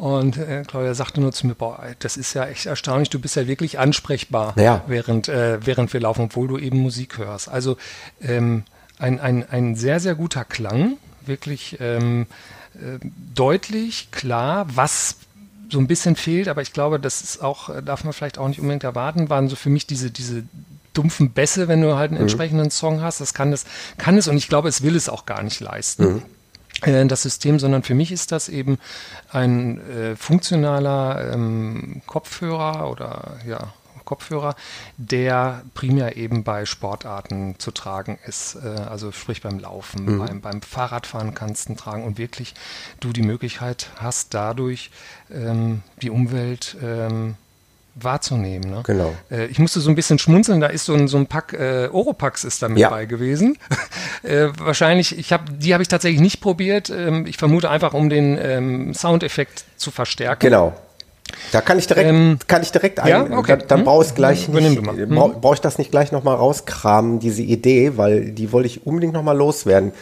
Und äh, Claudia sagte nur zu mir, boah, das ist ja echt erstaunlich, du bist ja wirklich ansprechbar, Ja. während, äh, während wir laufen, obwohl du eben Musik hörst. Also ähm, ein, ein, ein sehr, sehr guter Klang, wirklich ähm, äh, deutlich, klar, was so ein bisschen fehlt, aber ich glaube, das ist auch, äh, darf man vielleicht auch nicht unbedingt erwarten, waren so für mich diese, diese dumpfen Bässe, wenn du halt einen entsprechenden Song hast. Das kann es, kann es und ich glaube, es will es auch gar nicht leisten. äh, Das System, sondern für mich ist das eben ein äh, funktionaler ähm, Kopfhörer oder ja, Kopfhörer, der primär eben bei Sportarten zu tragen ist. Äh, also sprich beim Laufen, beim, beim Fahrradfahren kannst du ihn tragen und wirklich du die Möglichkeit hast, dadurch ähm, die Umwelt ähm, wahrzunehmen. Ne? Genau. Äh, ich musste so ein bisschen schmunzeln, da ist so ein, so ein Pack äh, Oropax ist da mit Ja. bei gewesen. äh, wahrscheinlich, ich habe die habe ich tatsächlich nicht probiert. Ähm, ich vermute einfach, um den ähm, Soundeffekt zu verstärken. Genau. Da kann ich direkt, Ähm, kann ich direkt ja, ein, okay. dann, dann Hm? brauche ich gleich Übernimm nicht. Hm? brauche brauch ich das nicht gleich nochmal rauskramen, diese Idee, weil die wollte ich unbedingt nochmal loswerden.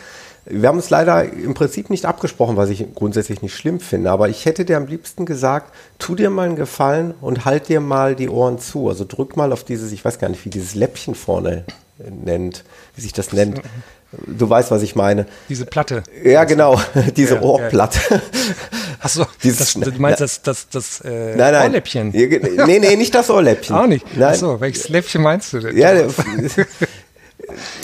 Wir haben uns leider im Prinzip nicht abgesprochen, was ich grundsätzlich nicht schlimm finde, aber ich hätte dir am liebsten gesagt, tu dir mal einen Gefallen und halt dir mal die Ohren zu. Also drück mal auf dieses, ich weiß gar nicht, wie dieses Läppchen vorne nennt, wie sich das nennt. Du weißt, was ich meine. Diese Platte. Ja, genau, diese Ja, Ohrplatte. Achso, Dieses- das, du meinst das, das, das äh, Nein, nein. Ohrläppchen? Ja, Nee, nee, nicht das Ohrläppchen. Auch nicht. Nein. Achso, welches Läppchen meinst du denn? Ja,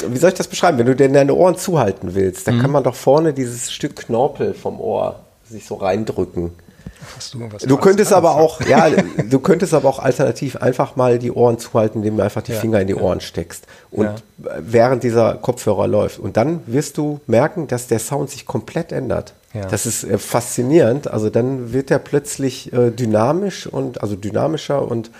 wie soll ich das beschreiben? Wenn du denn deine Ohren zuhalten willst, Mhm. dann kann man doch vorne dieses Stück Knorpel vom Ohr sich so reindrücken. Was du, was Du könntest kannst. aber auch, ja, du könntest aber auch alternativ einfach mal die Ohren zuhalten, indem du einfach die Ja, Finger in die Ohren steckst. Und Ja. während dieser Kopfhörer läuft. Und dann wirst du merken, dass der Sound sich komplett ändert. Ja. Das ist äh, faszinierend. Also dann wird er plötzlich äh, dynamisch und also dynamischer und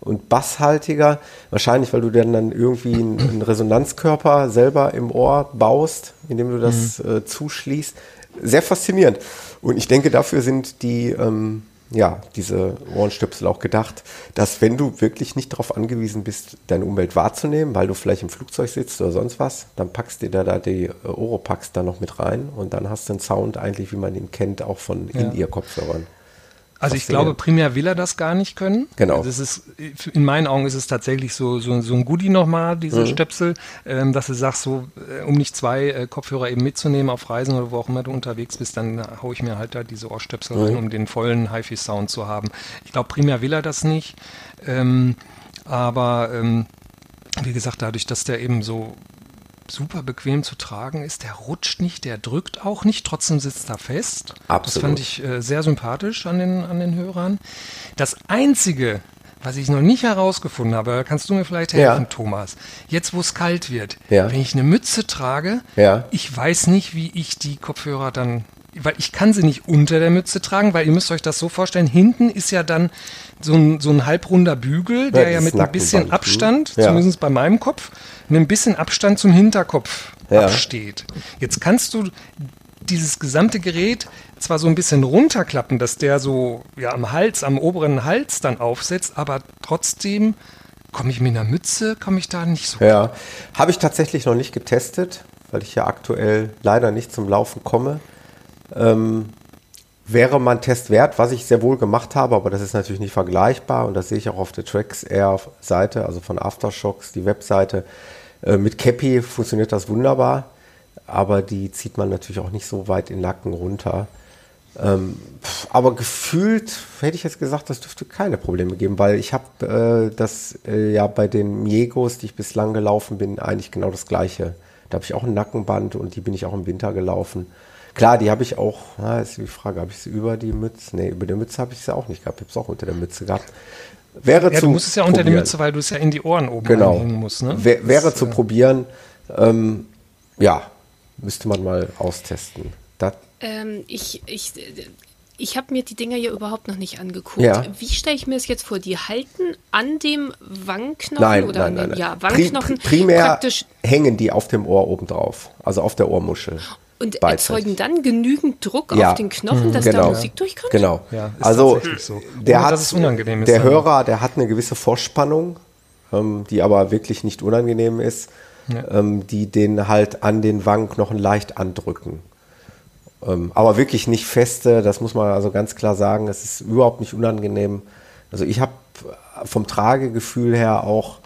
und basshaltiger, wahrscheinlich, weil du dann, dann irgendwie einen, Resonanzkörper selber im Ohr baust, indem du das Mhm. äh, zuschließt. Sehr faszinierend. Und ich denke, dafür sind die, ähm, ja, diese Ohrenstöpsel auch gedacht, dass wenn du wirklich nicht darauf angewiesen bist, deine Umwelt wahrzunehmen, weil du vielleicht im Flugzeug sitzt oder sonst was, dann packst du da, da die äh, Oropax da noch mit rein und dann hast du einen Sound eigentlich, wie man ihn kennt, auch von Ja. In-Ear-Kopfhörern. Also ich glaube, primär will er das gar nicht können. Genau. Das ist, in meinen Augen ist es tatsächlich so, so, so ein Goodie nochmal, diese Mhm. Stöpsel, ähm, dass du sagst, so, äh, um nicht zwei äh, Kopfhörer eben mitzunehmen auf Reisen oder wo auch immer du unterwegs bist, dann haue ich mir halt da diese Ohrstöpsel Mhm. rein, um den vollen HiFi-Sound zu haben. Ich glaube, primär will er das nicht. Ähm, aber ähm, wie gesagt, dadurch, dass der eben so super bequem zu tragen ist. Der rutscht nicht, der drückt auch nicht, trotzdem sitzt er fest. Das Absolut. fand ich äh, sehr sympathisch an den, an den Hörern. Das Einzige, was ich noch nicht herausgefunden habe, kannst du mir vielleicht helfen, Ja. Thomas. Jetzt, wo es kalt wird, Ja. wenn ich eine Mütze trage, Ja. ich weiß nicht, wie ich die Kopfhörer dann, weil ich kann sie nicht unter der Mütze tragen, weil ihr müsst euch das so vorstellen, hinten ist ja dann so ein, so ein halbrunder Bügel, der ja, das mit ein bisschen Abstand, hm? Ja. zumindest bei meinem Kopf, mit ein bisschen Abstand zum Hinterkopf Ja. absteht. Jetzt kannst du dieses gesamte Gerät zwar so ein bisschen runterklappen, dass der so ja am Hals, am oberen Hals dann aufsetzt, aber trotzdem komme ich mit einer Mütze, komme ich da nicht so. Ja, habe ich tatsächlich noch nicht getestet, weil ich ja aktuell leider nicht zum Laufen komme. Ähm, wäre mal ein Test wert, was ich sehr wohl gemacht habe, aber das ist natürlich nicht vergleichbar und das sehe ich auch auf der Tracks Air Seite, also von Aftershocks, die Webseite. Äh, mit Cappy funktioniert das wunderbar, aber die zieht man natürlich auch nicht so weit in Nacken runter. Ähm, aber gefühlt hätte ich jetzt gesagt, das dürfte keine Probleme geben, weil ich habe äh, das äh, ja bei den Miegos, die ich bislang gelaufen bin, eigentlich genau das gleiche. Da habe ich auch ein Nackenband und die bin ich auch im Winter gelaufen. Klar, die habe ich auch, na, ist die Frage, habe ich sie über die Mütze? Nee, über die Mütze habe ich sie auch nicht gehabt. Ich habe es auch unter der Mütze gehabt. Wäre Ja, zu du musst es ja unter die probieren. Mütze, weil du es ja in die Ohren oben Genau. einhängen musst. Ne? Wär, wäre Das, zu äh, probieren. Ähm, ja, müsste man mal austesten. Das, Ähm, ich ich, ich habe mir die Dinger ja überhaupt noch nicht angeguckt. Ja. Wie stelle ich mir das jetzt vor? Die halten an dem Wangenknochen nein, oder nein, an nein, dem nein. ja, Pri- Wangenknochen pri- primär praktisch hängen die auf dem Ohr oben drauf, also auf der Ohrmuschel. Und erzeugen dann genügend Druck Ja. auf den Knochen, dass da Genau. Musik durchkommt? Genau. Ja, ist also tatsächlich so. der hat, dass es unangenehm ist der. Hörer, der hat eine gewisse Vorspannung, ähm, die aber wirklich nicht unangenehm ist, ähm, die den halt an den Wangenknochen leicht andrücken. Ähm, aber wirklich nicht feste, das muss man also ganz klar sagen, es ist überhaupt nicht unangenehm. Also ich habe vom Tragegefühl her auch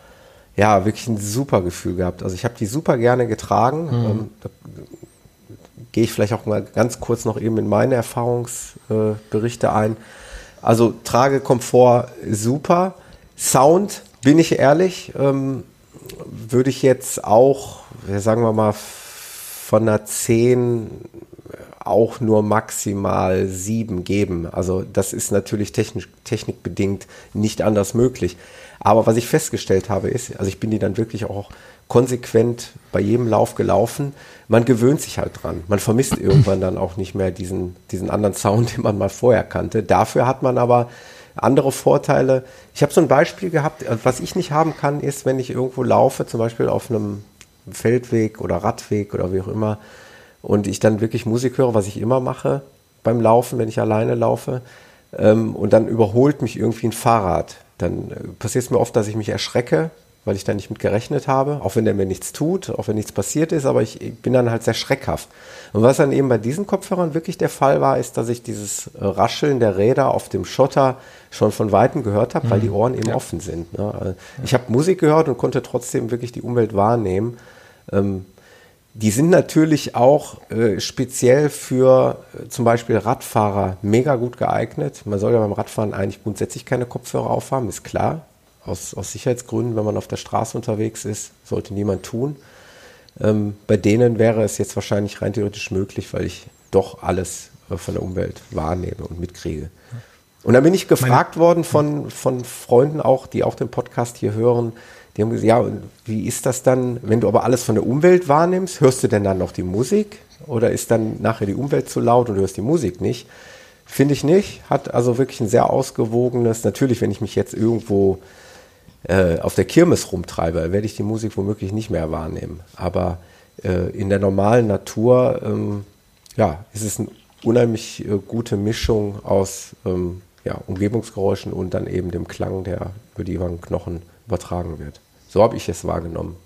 ja wirklich ein super Gefühl gehabt. Also ich habe die super gerne getragen. Ähm, da gehe ich vielleicht auch mal ganz kurz noch eben in meine Erfahrungsberichte ein. Also Tragekomfort super. Sound, bin ich ehrlich, ähm, würde ich jetzt auch, sagen wir mal, von einer 10 auch nur maximal 7 geben. Also das ist natürlich technisch, technikbedingt nicht anders möglich. Aber was ich festgestellt habe ist, also ich bin die dann wirklich auch konsequent bei jedem Lauf gelaufen. Man gewöhnt sich halt dran. Man vermisst irgendwann dann auch nicht mehr diesen, diesen anderen Sound, den man mal vorher kannte. Dafür hat man aber andere Vorteile. Ich habe so ein Beispiel gehabt, äh, was ich nicht haben kann, ist, wenn ich irgendwo laufe, zum Beispiel auf einem Feldweg oder Radweg oder wie auch immer, und ich dann wirklich Musik höre, was ich immer mache beim Laufen, wenn ich alleine laufe, ähm, und dann überholt mich irgendwie ein Fahrrad. Dann äh, passiert es mir oft, dass ich mich erschrecke, weil ich da nicht mit gerechnet habe, auch wenn der mir nichts tut, auch wenn nichts passiert ist, aber ich, ich bin dann halt sehr schreckhaft. Und was dann eben bei diesen Kopfhörern wirklich der Fall war, ist, dass ich dieses äh, Rascheln der Räder auf dem Schotter schon von Weitem gehört habe, weil die Ohren eben Ja. offen sind. Ne? Also Ich habe Musik gehört und konnte trotzdem wirklich die Umwelt wahrnehmen. Ähm, die sind natürlich auch äh, speziell für äh, zum Beispiel Radfahrer mega gut geeignet. Man soll ja beim Radfahren eigentlich grundsätzlich keine Kopfhörer aufhaben, ist klar. Aus, aus Sicherheitsgründen, wenn man auf der Straße unterwegs ist, sollte niemand tun. Ähm, bei denen wäre es jetzt wahrscheinlich rein theoretisch möglich, weil ich doch alles äh, von der Umwelt wahrnehme und mitkriege. Und dann bin ich gefragt worden von, von Freunden auch, die auch den Podcast hier hören, die haben gesagt, ja, wie ist das dann, wenn du aber alles von der Umwelt wahrnimmst, hörst du denn dann noch die Musik? Oder ist dann nachher die Umwelt zu laut und du hörst die Musik nicht? Finde ich nicht. Hat also wirklich ein sehr ausgewogenes, natürlich, wenn ich mich jetzt irgendwo äh, auf der Kirmes rumtreibe, werde ich die Musik womöglich nicht mehr wahrnehmen. Aber äh, in der normalen Natur, ähm, ja, ist es eine unheimlich äh, gute Mischung aus ähm, ja, Umgebungsgeräuschen und dann eben dem Klang, der über die Wangenknochen übertragen wird. So habe ich es wahrgenommen.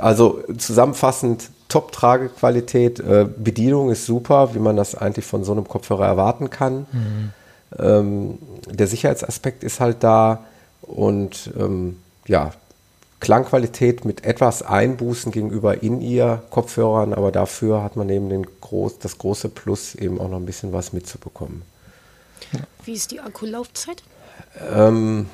Also zusammenfassend Top-Tragequalität, äh, Bedienung ist super, wie man das eigentlich von so einem Kopfhörer erwarten kann. Ähm, der Sicherheitsaspekt ist halt da und ähm, ja, Klangqualität mit etwas Einbußen gegenüber In-Ear-Kopfhörern, aber dafür hat man eben den groß, das große Plus, eben auch noch ein bisschen was mitzubekommen. Wie ist die Akkulaufzeit? Ähm,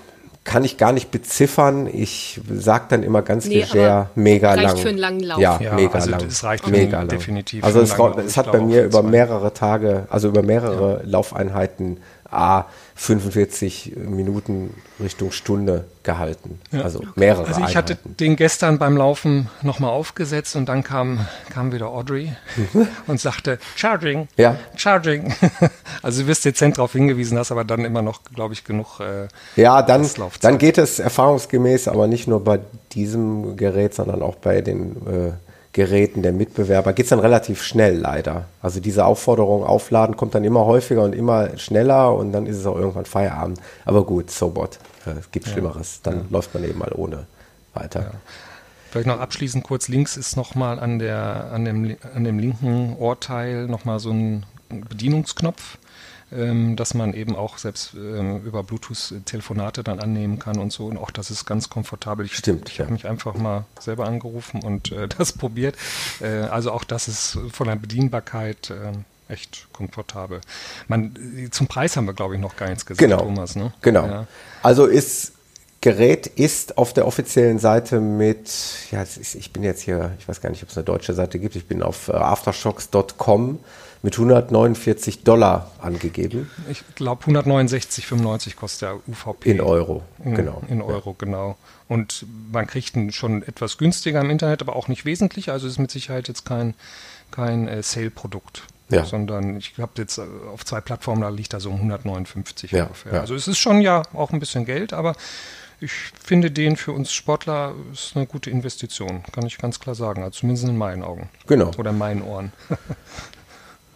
kann ich gar nicht beziffern. Ich sage dann immer ganz Nee, leger, mega reicht lang. für einen langen Lauf. Ja, Ja, mega also lang. das reicht für mega lang. definitiv Also es, es hat bei mir über mehrere Tage, also über mehrere Laufeinheiten, a 45 Minuten Richtung Stunde gehalten. Ja. Also mehrere Also ich hatte Einheiten. den gestern beim Laufen nochmal aufgesetzt und dann kam, kam wieder Audrey und sagte, Charging, Ja. Charging. Also du wirst dezent darauf hingewiesen, hast aber dann immer noch, glaube ich, genug. Äh, Ja, dann, dann geht es erfahrungsgemäß, aber nicht nur bei diesem Gerät, sondern auch bei den äh, Geräten der Mitbewerber, geht es dann relativ schnell leider. Also diese Aufforderung aufladen kommt dann immer häufiger und immer schneller und dann ist es auch irgendwann Feierabend. Aber gut, so what. Äh, Es gibt Schlimmeres. Dann läuft man eben mal ohne weiter. Vielleicht noch abschließend kurz links ist nochmal an, der, an, dem, an dem linken Ohrteil nochmal so ein Bedienungsknopf, ähm, dass man eben auch selbst ähm, über Bluetooth Telefonate dann annehmen kann und so. Und auch das ist ganz komfortabel. Ich, Stimmt, Ich ja. habe mich einfach mal selber angerufen und äh, das probiert. Äh, also auch das ist von der Bedienbarkeit ähm, echt komfortabel. Man, äh, zum Preis haben wir, glaube ich, noch gar nichts gesagt, Genau. Thomas. Ne? Genau. Ja. Also ist Gerät ist auf der offiziellen Seite mit, ja, ist, ich bin jetzt hier, ich weiß gar nicht, ob es eine deutsche Seite gibt, ich bin auf äh, aftershocks.com mit 149 Dollar angegeben Ich glaube 169,95 kostet der UVP. in Euro. In, genau. In Euro, genau. Und man kriegt ihn schon etwas günstiger im Internet, aber auch nicht wesentlich. Also ist mit Sicherheit jetzt kein, kein äh, Sale-Produkt. Ja. Sondern ich habe jetzt äh, auf zwei Plattformen, da liegt da so um 159 Ja, ungefähr. ja. Also es ist schon ja auch ein bisschen Geld, aber ich finde den für uns Sportler ist eine gute Investition, kann ich ganz klar sagen. Also zumindest in meinen Augen. Genau. Oder in meinen Ohren.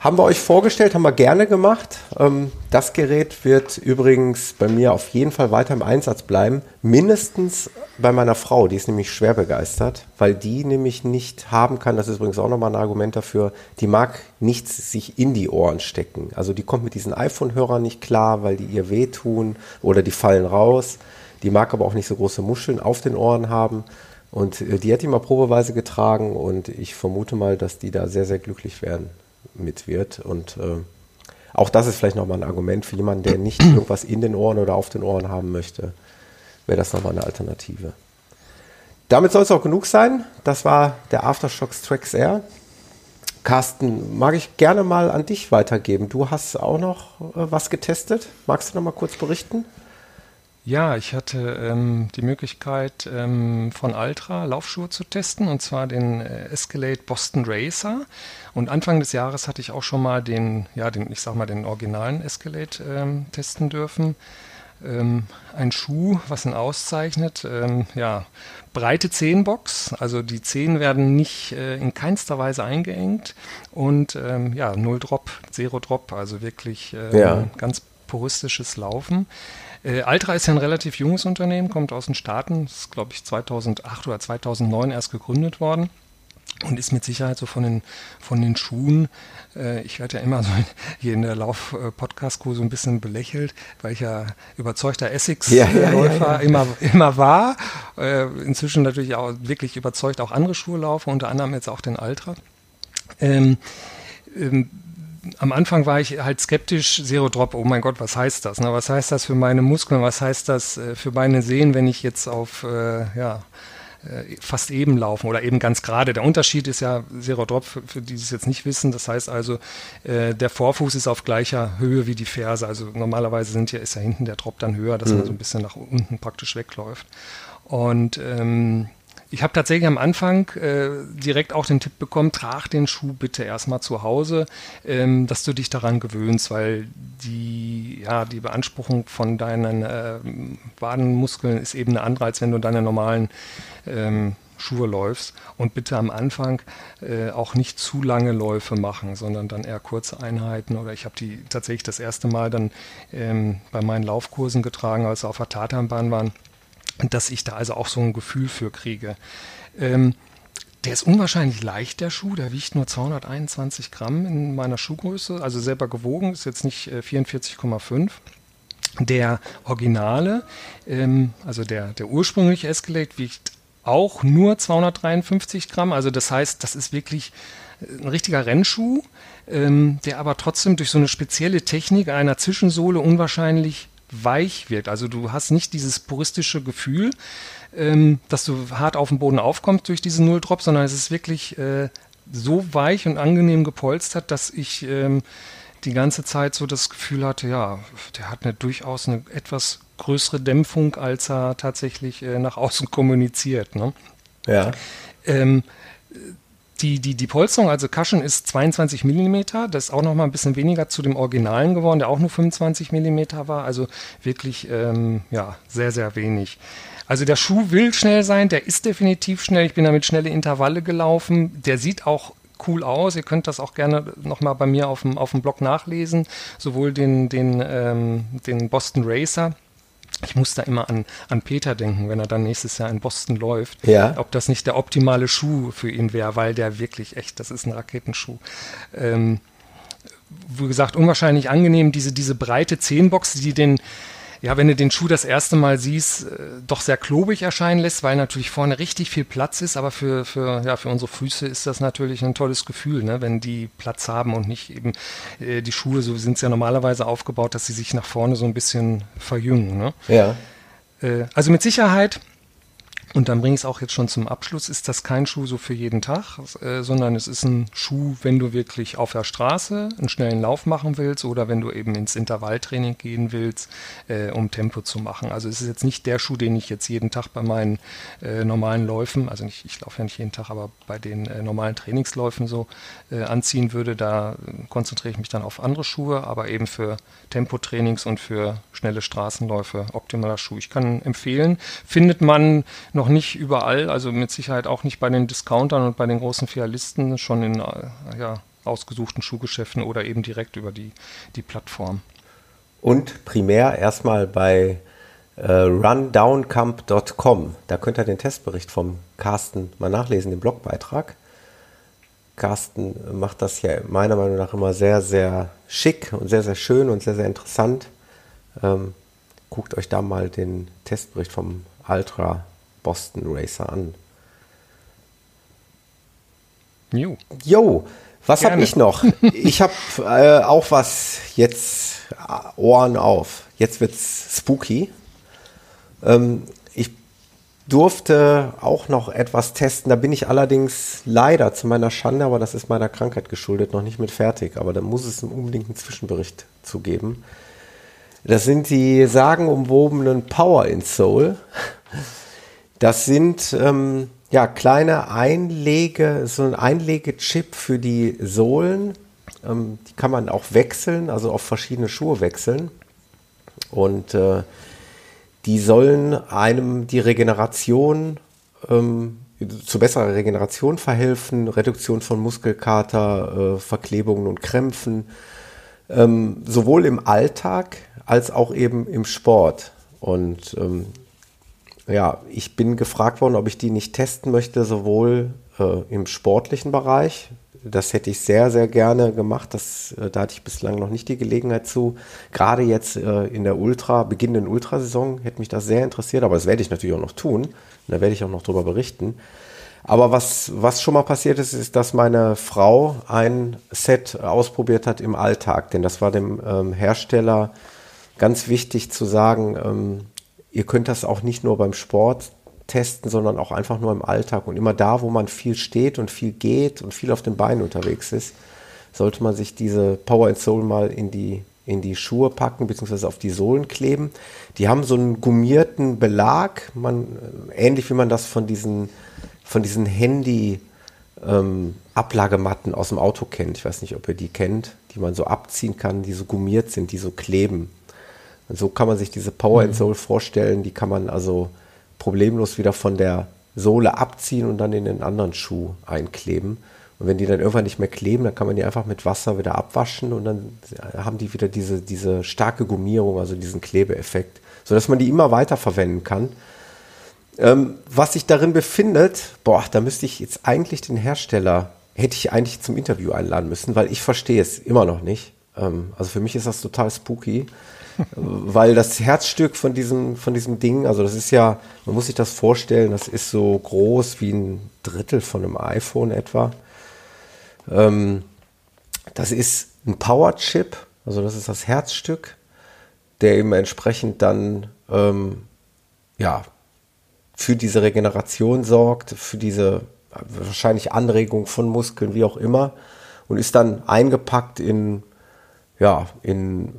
Haben wir euch vorgestellt, haben wir gerne gemacht. Ähm, das Gerät wird übrigens bei mir auf jeden Fall weiter im Einsatz bleiben. Mindestens bei meiner Frau, die ist nämlich schwer begeistert, weil die nämlich nicht haben kann, das ist übrigens auch nochmal ein Argument dafür, die mag nichts sich in die Ohren stecken. Also die kommt mit diesen iPhone-Hörern nicht klar, weil die ihr wehtun oder die fallen raus. Die mag aber auch nicht so große Muscheln auf den Ohren haben. Und äh, die hat die mal probeweise getragen und ich vermute mal, dass die da sehr, sehr glücklich werden mit wird. Und äh, auch das ist vielleicht nochmal ein Argument für jemanden, der nicht irgendwas in den Ohren oder auf den Ohren haben möchte, wäre das nochmal eine Alternative. Damit soll es auch genug sein. Das war der Aftershocks Trax Air. Carsten, mag ich gerne mal an dich weitergeben. Du hast auch noch äh, was getestet. Magst du noch mal kurz berichten? Ja, ich hatte ähm, die Möglichkeit ähm, von Altra Laufschuhe zu testen und zwar den äh, Escalade Boston Racer. Und Anfang des Jahres hatte ich auch schon mal den, ja, den, ich sag mal, den originalen Escalade ähm, testen dürfen. Ähm, ein Schuh, was ihn auszeichnet, ähm, ja, breite Zehenbox, also die Zehen werden nicht äh, in keinster Weise eingeengt und ähm, ja, null Drop, Zero Drop, also wirklich ähm, Ja. ganz puristisches Laufen. Äh, Altra ist ja ein relativ junges Unternehmen, kommt aus den Staaten, ist glaube ich 2008 oder 2009 erst gegründet worden und ist mit Sicherheit so von den, von den Schuhen, äh, ich werde ja immer so hier in der Lauf-Podcast-Crew so ein bisschen belächelt, weil ich ja überzeugter Essex-Läufer Ja, ja, ja, immer, immer war. Äh, inzwischen natürlich auch wirklich überzeugt auch andere Schuhe laufe, unter anderem jetzt auch den Ultra. Ähm, ähm, am Anfang war ich halt skeptisch, Zero Drop, oh mein Gott, was heißt das? Ne? Was heißt das für meine Muskeln? Was heißt das äh, für meine Sehnen, wenn ich jetzt auf, äh, ja, äh, fast eben laufen oder eben ganz gerade. Der Unterschied ist ja Zero Drop, für, für die es jetzt nicht wissen. Das heißt also, äh, der Vorfuß ist auf gleicher Höhe wie die Ferse. Also normalerweise sind ja, ist ja hinten der Drop dann höher, dass man so ein bisschen nach unten praktisch wegläuft. Und ähm, ich habe tatsächlich am Anfang äh, direkt auch den Tipp bekommen, trag den Schuh bitte erstmal zu Hause, ähm, dass du dich daran gewöhnst, weil die, ja, die Beanspruchung von deinen äh, Wadenmuskeln ist eben eine andere, als wenn du deine normalen ähm, Schuhe läufst. Und bitte am Anfang äh, auch nicht zu lange Läufe machen, sondern dann eher kurze Einheiten. Oder ich habe die tatsächlich das erste Mal dann ähm, bei meinen Laufkursen getragen, als wir auf der Tatanbahn waren dass ich da also auch so ein Gefühl für kriege. Ähm, der ist unwahrscheinlich leicht, der Schuh. Der wiegt nur 221 Gramm in meiner Schuhgröße, also selber gewogen, ist jetzt nicht äh, 44,5. Der Originale, ähm, also der, der ursprüngliche Escalade, wiegt auch nur 253 Gramm. Also das heißt, das ist wirklich äh, ein richtiger Rennschuh, ähm, der aber trotzdem durch so eine spezielle Technik einer Zwischensohle unwahrscheinlich weich wirkt. Also du hast nicht dieses puristische Gefühl, ähm, dass du hart auf dem Boden aufkommst durch diesen Null-Drop, sondern es ist wirklich äh, so weich und angenehm gepolstert, dass ich ähm, die ganze Zeit so das Gefühl hatte, ja, der hat eine durchaus eine etwas größere Dämpfung, als er tatsächlich äh, nach außen kommuniziert. Ne? Ja. Ähm, die, die, die Polsterung, also Cushion ist 22 mm, das ist auch noch mal ein bisschen weniger zu dem Originalen geworden, der auch nur 25 mm war, also wirklich ähm, ja, sehr, sehr wenig. Also der Schuh will schnell sein, der ist definitiv schnell, ich bin damit schnelle Intervalle gelaufen, der sieht auch cool aus. Ihr könnt das auch gerne nochmal bei mir auf dem, auf dem Blog nachlesen. Sowohl den, den, ähm, den Boston Racer. Ich muss da immer an, an Peter denken, wenn er dann nächstes Jahr in Boston läuft. Ja. Ob das nicht der optimale Schuh für ihn wäre, weil der wirklich echt, das ist ein Raketenschuh. Ähm, wie gesagt, unwahrscheinlich angenehm, diese, diese breite Zehenbox, die den, ja, wenn du den Schuh das erste Mal siehst, äh, doch sehr klobig erscheinen lässt, weil natürlich vorne richtig viel Platz ist, aber für, für, ja, für unsere Füße ist das natürlich ein tolles Gefühl, ne, wenn die Platz haben und nicht eben äh, die Schuhe, so sind es ja normalerweise aufgebaut, dass sie sich nach vorne so ein bisschen verjüngen. Ne? Ja. Äh, also mit Sicherheit, und dann bringe ich es auch jetzt schon zum Abschluss, ist das kein Schuh so für jeden Tag, äh, sondern es ist ein Schuh, wenn du wirklich auf der Straße einen schnellen Lauf machen willst oder wenn du eben ins Intervalltraining gehen willst, äh, um Tempo zu machen. Also es ist jetzt nicht der Schuh, den ich jetzt jeden Tag bei meinen äh, normalen Läufen, also nicht, ich laufe ja nicht jeden Tag, aber bei den äh, normalen Trainingsläufen so äh, anziehen würde. Da äh, konzentriere ich mich dann auf andere Schuhe, aber eben für Tempotrainings und für schnelle Straßenläufe optimaler Schuh. Ich kann empfehlen, findet man noch nicht überall, also mit Sicherheit auch nicht bei den Discountern und bei den großen Filialisten, schon in äh, ja, ausgesuchten Schuhgeschäften oder eben direkt über die, die Plattform. Und primär erstmal bei äh, rundowncamp.com. Da könnt ihr den Testbericht vom Carsten mal nachlesen, den Blogbeitrag. Carsten macht das ja meiner Meinung nach immer sehr, sehr schick und sehr, sehr schön und sehr, sehr interessant. Ähm, guckt euch da mal den Testbericht vom Ultra Boston Racer an. Jo. Jo, was habe ich noch? Ich habe äh, auch was jetzt äh, Ohren auf. Jetzt wird's spooky. Ähm, ich durfte auch noch etwas testen. Da bin ich allerdings leider zu meiner Schande, aber das ist meiner Krankheit geschuldet, noch nicht mit fertig. Aber da muss es unbedingt einen Zwischenbericht zu geben. Das sind die sagenumwobenen Power in Soul. Das sind ähm, ja kleine Einlege, so ein Einlegechip für die Sohlen. Ähm, die kann man auch wechseln, also auf verschiedene Schuhe wechseln. Und äh, die sollen einem die Regeneration ähm, zu besserer Regeneration verhelfen, Reduktion von Muskelkater, äh, Verklebungen und Krämpfen, ähm, sowohl im Alltag als auch eben im Sport. Und ähm, ja, ich bin gefragt worden, ob ich die nicht testen möchte, sowohl äh, im sportlichen Bereich. Das hätte ich sehr, sehr gerne gemacht. Das, äh, da hatte ich bislang noch nicht die Gelegenheit zu. Gerade jetzt äh, in der Ultra, beginnenden Ultrasaison hätte mich das sehr interessiert, aber das werde ich natürlich auch noch tun. Da werde ich auch noch drüber berichten. Aber was, was schon mal passiert ist, ist, dass meine Frau ein Set ausprobiert hat im Alltag. Denn das war dem ähm, Hersteller ganz wichtig zu sagen, ähm, ihr könnt das auch nicht nur beim Sport testen, sondern auch einfach nur im Alltag. Und immer da, wo man viel steht und viel geht und viel auf den Beinen unterwegs ist, sollte man sich diese Power and Soul mal in die, in die Schuhe packen, beziehungsweise auf die Sohlen kleben. Die haben so einen gummierten Belag, man, äh, ähnlich wie man das von diesen von diesen Handy ähm, Ablagematten aus dem Auto kennt. Ich weiß nicht, ob ihr die kennt, die man so abziehen kann, die so gummiert sind, die so kleben. Und so kann man sich diese Power and mhm. Soul vorstellen. Die kann man also problemlos wieder von der Sohle abziehen und dann in den anderen Schuh einkleben. Und wenn die dann irgendwann nicht mehr kleben, dann kann man die einfach mit Wasser wieder abwaschen und dann haben die wieder diese, diese starke Gummierung, also diesen Klebeeffekt, sodass man die immer weiter verwenden kann. Ähm, was sich darin befindet, boah, da müsste ich jetzt eigentlich den Hersteller, hätte ich eigentlich zum Interview einladen müssen, weil ich verstehe es immer noch nicht. Ähm, also für mich ist das total spooky, weil das Herzstück von diesem, von diesem Ding, also das ist ja, man muss sich das vorstellen, das ist so groß wie ein Drittel von einem iPhone etwa. Ähm, das ist ein Power-Chip, also das ist das Herzstück, der eben entsprechend dann ähm, ja, für diese Regeneration sorgt, für diese wahrscheinlich Anregung von Muskeln, wie auch immer, und ist dann eingepackt in, ja, in,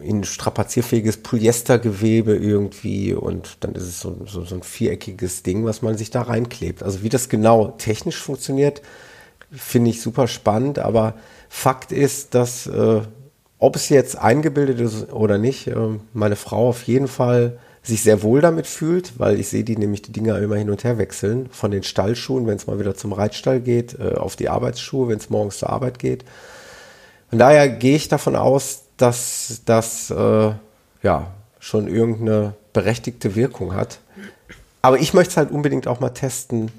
in strapazierfähiges Polyestergewebe irgendwie und dann ist es so, so, so ein viereckiges Ding, was man sich da reinklebt. Also wie das genau technisch funktioniert, finde ich super spannend, aber Fakt ist, dass äh, ob es jetzt eingebildet ist oder nicht, äh, meine Frau auf jeden Fall sich sehr wohl damit fühlt, weil ich sehe die nämlich die Dinger immer hin und her wechseln. Von den Stallschuhen, wenn es mal wieder zum Reitstall geht, äh, auf die Arbeitsschuhe, wenn es morgens zur Arbeit geht. Von daher gehe ich davon aus, dass das äh, ja schon irgendeine berechtigte Wirkung hat. Aber ich möchte es halt unbedingt auch mal testen.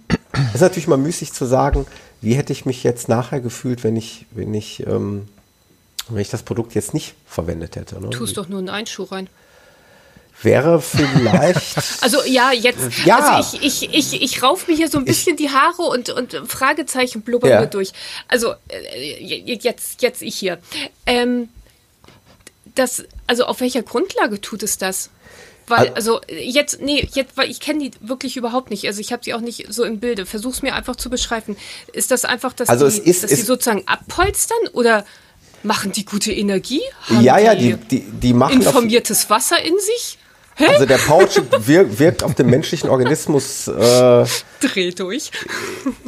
Es ist natürlich mal müßig zu sagen, wie hätte ich mich jetzt nachher gefühlt, wenn ich, wenn ich, ähm, wenn ich das Produkt jetzt nicht verwendet hätte. Ne? Tust doch nur einen Einschuh rein wäre vielleicht. Also ja, jetzt. Ja. Also ich, ich, ich, ich rauf mir hier so ein bisschen ich, die Haare und, und Fragezeichen blubbern ja. mir durch. Also äh, jetzt, jetzt ich hier. Ähm, das, also auf welcher Grundlage tut es das? Weil, also jetzt, nee, jetzt, weil ich kenne die wirklich überhaupt nicht. Also ich habe sie auch nicht so im Bilde. Versuch's mir einfach zu beschreiben. Ist das einfach, dass also die, ist, dass die sozusagen abpolstern oder machen die gute Energie? Haben ja, ja, die, die, die machen informiertes Wasser in sich? Also der Powerchip wirkt, wirkt auf den menschlichen Organismus. Äh, Dreh durch.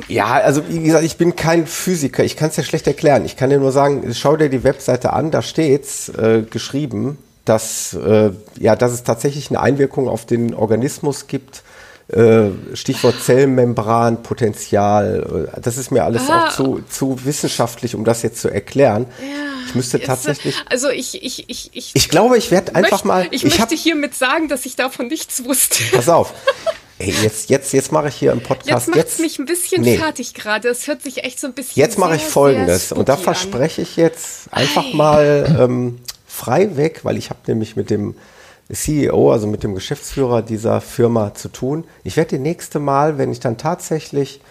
Ja, also wie gesagt, ich bin kein Physiker. Ich kann es ja schlecht erklären. Ich kann dir nur sagen, schau dir die Webseite an. Da steht's äh, geschrieben, dass äh, ja, dass es tatsächlich eine Einwirkung auf den Organismus gibt. Äh, Stichwort Zellmembran, Potenzial. Äh, das ist mir alles ah. auch zu, zu wissenschaftlich, um das jetzt zu erklären. Ja. Ich müsste Jetzt, tatsächlich. Also ich, ich, ich, ich. Ich glaube, ich werde einfach mal. Ich, ich möchte hiermit sagen, dass ich davon nichts wusste. Pass auf. Ey, jetzt, jetzt, jetzt mache ich hier im Podcast. Jetzt macht es mich ein bisschen nee. fertig gerade. Es hört sich echt so ein bisschen. Jetzt mache ich folgendes. Und da verspreche ich jetzt einfach Ei. mal ähm, frei weg, weil ich habe nämlich mit dem CEO, also mit dem Geschäftsführer dieser Firma zu tun. Ich werde die nächste Mal, wenn ich dann tatsächlich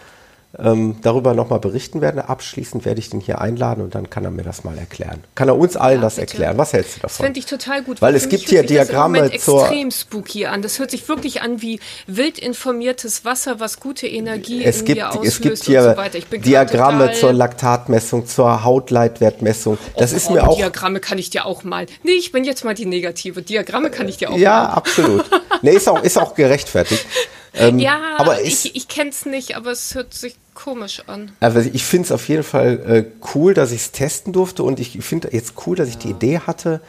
ähm, darüber nochmal berichten werde. Abschließend werde ich den hier einladen und dann kann er mir das mal erklären. Kann er uns allen ja, das bitte. erklären? Was hältst du davon? Das fände ich total gut. Weil es gibt hier Diagramme das zur... extrem spooky an. Das hört sich wirklich an wie wild informiertes Wasser, was gute Energie es gibt, auslöst es gibt hier so Diagramme zur Laktatmessung, zur Hautleitwertmessung. Das oh, ist mir oh, auch... Diagramme kann ich dir auch mal... Nee, ich bin jetzt mal die negative. Diagramme kann ich dir auch ja, mal... Ja, absolut. Nee, ist auch, ist auch gerechtfertigt. Ähm, ja, aber ich, ich kenne es nicht, aber es hört sich komisch an. Also ich finde es auf jeden Fall äh, cool, dass ich es testen durfte und ich finde jetzt cool, dass ich die Idee hatte,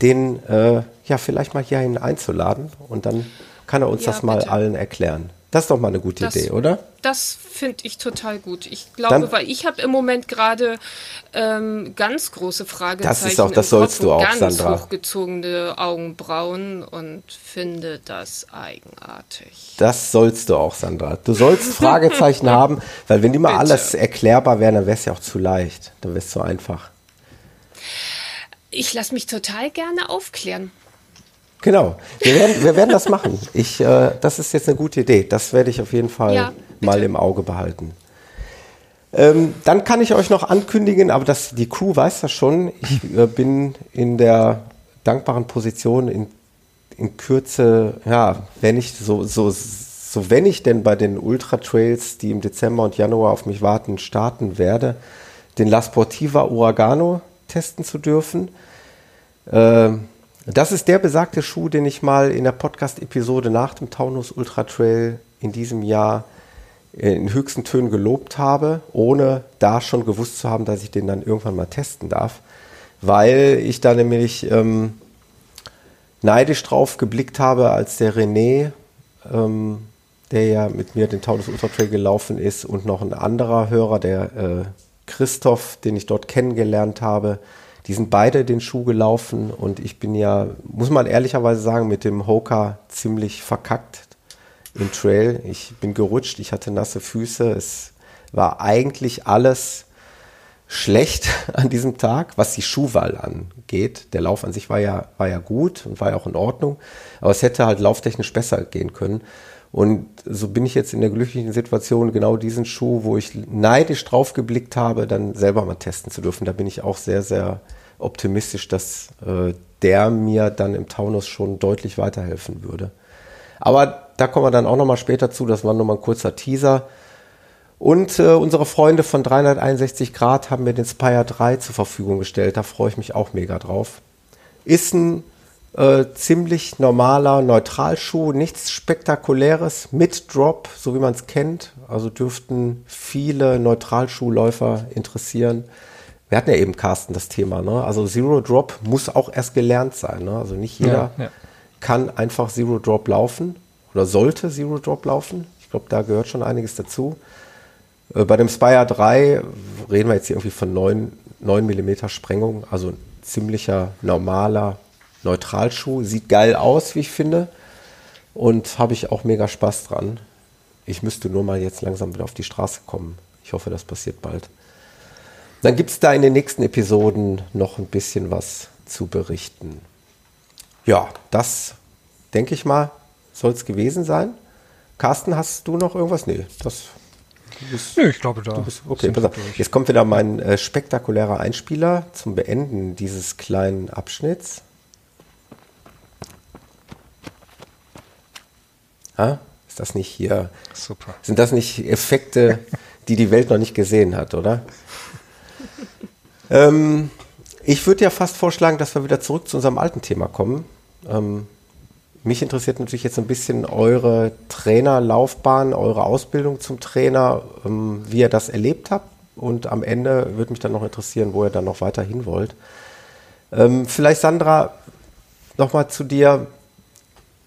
den äh, ja vielleicht mal hierhin einzuladen und dann kann er uns ja, das mal bitte. allen erklären. Das ist doch mal eine gute Das- Idee, oder? Das finde ich total gut. Ich glaube, Dann- weil ich habe im Moment gerade ähm, ganz große Fragezeichen. Das ist auch- das sollst Kopf du auch, ganz Sandra. hochgezogene Augenbrauen und finde das eigenartig. Das sollst du auch, Sandra. Du sollst Fragezeichen haben, weil wenn immer Bitte. alles erklärbar wäre, dann wäre es ja auch zu leicht. Dann wäre es zu einfach. Ich lasse mich total gerne aufklären. Genau. Wir werden, wir werden das machen. Ich, äh, das ist jetzt eine gute Idee. Das werde ich auf jeden Fall Ja, mal im Auge behalten. Ähm, dann kann ich euch noch ankündigen, aber das, die Crew weiß das schon. Ich äh, bin in der dankbaren Position, in, in Kürze, ja, wenn ich so, so, so wenn ich denn bei den Ultra Trails, die im Dezember und Januar auf mich warten, starten werde, den La Sportiva Uragano testen zu dürfen. Ähm, das ist der besagte Schuh, den ich mal in der Podcast-Episode nach dem Taunus Ultra Trail in diesem Jahr in höchsten Tönen gelobt habe, ohne da schon gewusst zu haben, dass ich den dann irgendwann mal testen darf, weil ich da nämlich ähm, neidisch drauf geblickt habe, als der René, ähm, der ja mit mir den Taunus Ultra Trail gelaufen ist und noch ein anderer Hörer, der äh, Christoph, den ich dort kennengelernt habe, die sind beide den Schuh gelaufen und ich bin ja, muss man ehrlicherweise sagen, mit dem Hoka ziemlich verkackt im Trail. Ich bin gerutscht, ich hatte nasse Füße. Es war eigentlich alles schlecht an diesem Tag, was die Schuhwahl angeht. Der Lauf an sich war ja, war ja gut und war ja auch in Ordnung, aber es hätte halt lauftechnisch besser gehen können. Und so bin ich jetzt in der glücklichen Situation, genau diesen Schuh, wo ich neidisch drauf geblickt habe, dann selber mal testen zu dürfen. Da bin ich auch sehr, sehr optimistisch, dass äh, der mir dann im Taunus schon deutlich weiterhelfen würde. Aber da kommen wir dann auch nochmal später zu. Das war nur mal ein kurzer Teaser. Und äh, unsere Freunde von 361 Grad haben mir den Spire 3 zur Verfügung gestellt. Da freue ich mich auch mega drauf. Ist ein äh, ziemlich normaler Neutralschuh, nichts Spektakuläres, mit Drop, so wie man es kennt. Also dürften viele Neutralschuhläufer interessieren. Wir hatten ja eben, Carsten, das Thema. Ne? Also Zero Drop muss auch erst gelernt sein. Ne? Also nicht jeder Ja, ja. kann einfach Zero Drop laufen oder sollte Zero Drop laufen. Ich glaube, da gehört schon einiges dazu. Äh, Bei dem Spire 3 reden wir jetzt hier irgendwie von 9, 9 mm Sprengung, also ein ziemlicher normaler Neutralschuh. Sieht geil aus, wie ich finde. Und habe ich auch mega Spaß dran. Ich müsste nur mal jetzt langsam wieder auf die Straße kommen. Ich hoffe, das passiert bald. Dann gibt es da in den nächsten Episoden noch ein bisschen was zu berichten. Ja, das denke ich mal, soll es gewesen sein. Carsten, hast du noch irgendwas? Nee, das Nö, ich glaube, da. bist, okay, pass auf. durch. Jetzt kommt wieder mein äh, spektakulärer Einspieler zum Beenden dieses kleinen Abschnitts. Ah, ist das nicht hier? Super. Sind das nicht Effekte, die die Welt noch nicht gesehen hat, oder? Ähm, ich würde ja fast vorschlagen, dass wir wieder zurück zu unserem alten Thema kommen. Ähm, mich interessiert natürlich jetzt ein bisschen eure Trainerlaufbahn, eure Ausbildung zum Trainer, ähm, wie ihr das erlebt habt. Und am Ende würde mich dann noch interessieren, wo ihr dann noch weiter hin wollt. Ähm, vielleicht, Sandra, nochmal zu dir.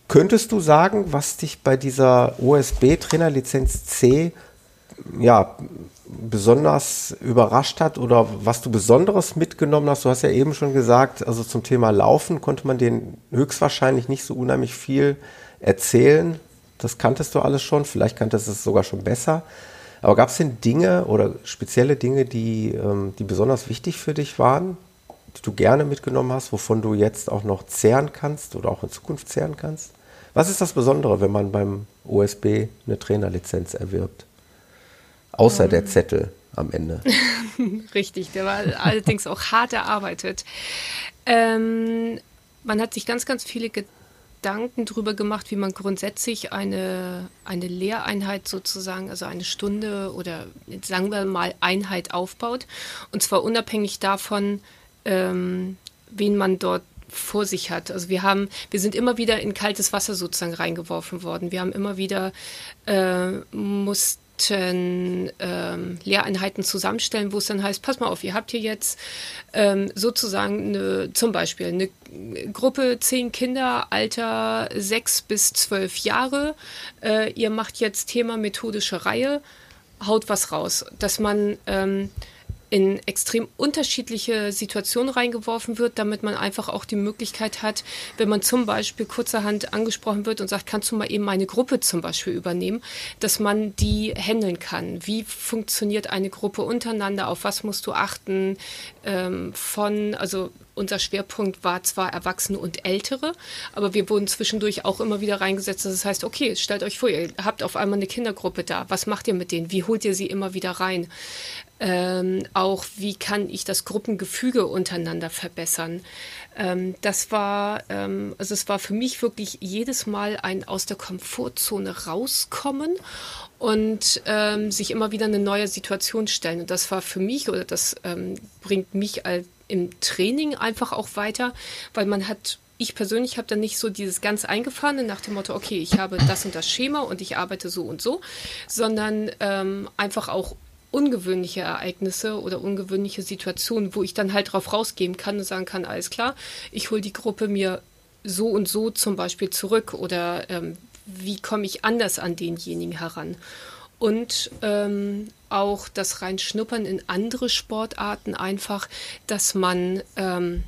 Könntest du sagen, was dich bei dieser OSB-Trainerlizenz C ja, besonders überrascht hat oder was du Besonderes mitgenommen hast? Du hast ja eben schon gesagt, also zum Thema Laufen konnte man den höchstwahrscheinlich nicht so unheimlich viel erzählen. Das kanntest du alles schon, vielleicht kanntest du es sogar schon besser. Aber gab es denn Dinge oder spezielle Dinge, die, ähm, die besonders wichtig für dich waren, die du gerne mitgenommen hast, wovon du jetzt auch noch zehren kannst oder auch in Zukunft zehren kannst? Was ist das Besondere, wenn man beim OSB eine Trainerlizenz erwirbt? Außer der Zettel am Ende. Richtig, der war allerdings auch hart erarbeitet. Ähm, man hat sich ganz, ganz viele Gedanken darüber gemacht, wie man grundsätzlich eine, eine Lehreinheit sozusagen, also eine Stunde oder sagen wir mal Einheit aufbaut. Und zwar unabhängig davon, ähm, wen man dort vor sich hat. Also wir haben, wir sind immer wieder in kaltes Wasser sozusagen reingeworfen worden. Wir haben immer wieder äh, mussten ähm, Lehreinheiten zusammenstellen, wo es dann heißt, pass mal auf, ihr habt hier jetzt ähm, sozusagen eine, zum Beispiel eine Gruppe zehn Kinder, Alter sechs bis zwölf Jahre. Äh, ihr macht jetzt Thema methodische Reihe, haut was raus, dass man ähm, in extrem unterschiedliche Situationen reingeworfen wird, damit man einfach auch die Möglichkeit hat, wenn man zum Beispiel kurzerhand angesprochen wird und sagt, kannst du mal eben meine Gruppe zum Beispiel übernehmen, dass man die handeln kann. Wie funktioniert eine Gruppe untereinander? Auf was musst du achten? Ähm, von, also unser Schwerpunkt war zwar Erwachsene und Ältere, aber wir wurden zwischendurch auch immer wieder reingesetzt. Das heißt, okay, stellt euch vor, ihr habt auf einmal eine Kindergruppe da. Was macht ihr mit denen? Wie holt ihr sie immer wieder rein? Ähm, auch wie kann ich das Gruppengefüge untereinander verbessern. Ähm, das war, ähm, also es war für mich wirklich jedes Mal ein aus der Komfortzone rauskommen und ähm, sich immer wieder eine neue Situation stellen. Und das war für mich oder das ähm, bringt mich als im Training einfach auch weiter, weil man hat ich persönlich habe dann nicht so dieses ganz eingefahrene nach dem Motto, okay, ich habe das und das Schema und ich arbeite so und so, sondern ähm, einfach auch ungewöhnliche Ereignisse oder ungewöhnliche Situationen, wo ich dann halt drauf rausgehen kann und sagen kann, alles klar, ich hole die Gruppe mir so und so zum Beispiel zurück oder ähm, wie komme ich anders an denjenigen heran und ähm, auch das Reinschnuppern in andere Sportarten einfach, dass man ähm,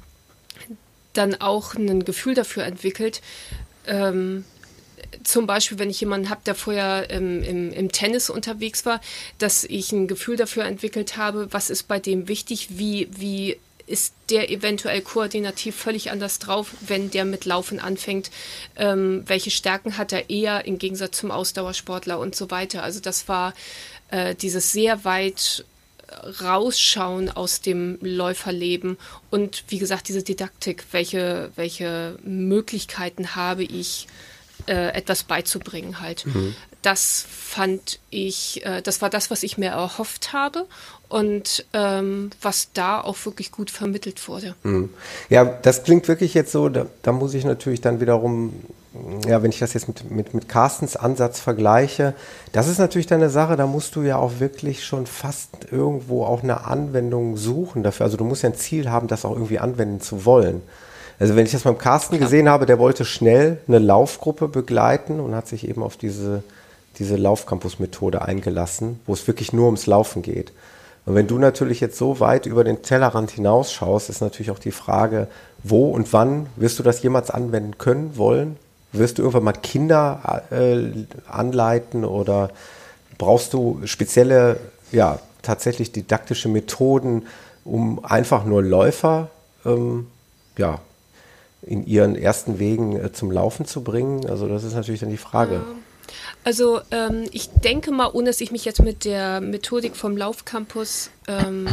dann auch ein Gefühl dafür entwickelt. Ähm, zum Beispiel, wenn ich jemanden habe, der vorher im, im, im, Tennis unterwegs war, dass ich ein Gefühl dafür entwickelt habe, was ist bei dem wichtig, wie, wie ist der eventuell koordinativ völlig anders drauf, wenn der mit Laufen anfängt? Ähm, welche Stärken hat er eher im Gegensatz zum Ausdauersportler und so weiter? Also das war äh, dieses sehr weit rausschauen aus dem Läuferleben und wie gesagt diese Didaktik, welche, welche Möglichkeiten habe ich, äh, etwas beizubringen halt. Mhm. Das fand ich, äh, das war das, was ich mir erhofft habe und ähm, was da auch wirklich gut vermittelt wurde. Mhm. Ja, das klingt wirklich jetzt so, da, da, muss ich natürlich dann wiederum, ja, wenn ich das jetzt mit, mit, mit Carstens Ansatz vergleiche, das ist natürlich deine Sache, da musst du ja auch wirklich schon fast irgendwo auch eine Anwendung suchen dafür. Also du musst ja ein Ziel haben, das auch irgendwie anwenden zu wollen. Also wenn ich das beim Carsten Klar. gesehen habe, der wollte schnell eine Laufgruppe begleiten und hat sich eben auf diese, diese Laufcampus-Methode eingelassen, wo es wirklich nur ums Laufen geht. Und wenn du natürlich jetzt so weit über den Tellerrand hinausschaust, ist natürlich auch die Frage, wo und wann wirst du das jemals anwenden können, wollen? Wirst du irgendwann mal Kinder äh, anleiten oder brauchst du spezielle, ja, tatsächlich didaktische Methoden, um einfach nur Läufer, ähm, ja, in ihren ersten Wegen äh, zum Laufen zu bringen? Also das ist natürlich dann die Frage. Ja. Also ähm, ich denke mal, ohne dass ich mich jetzt mit der Methodik vom Laufcampus ähm,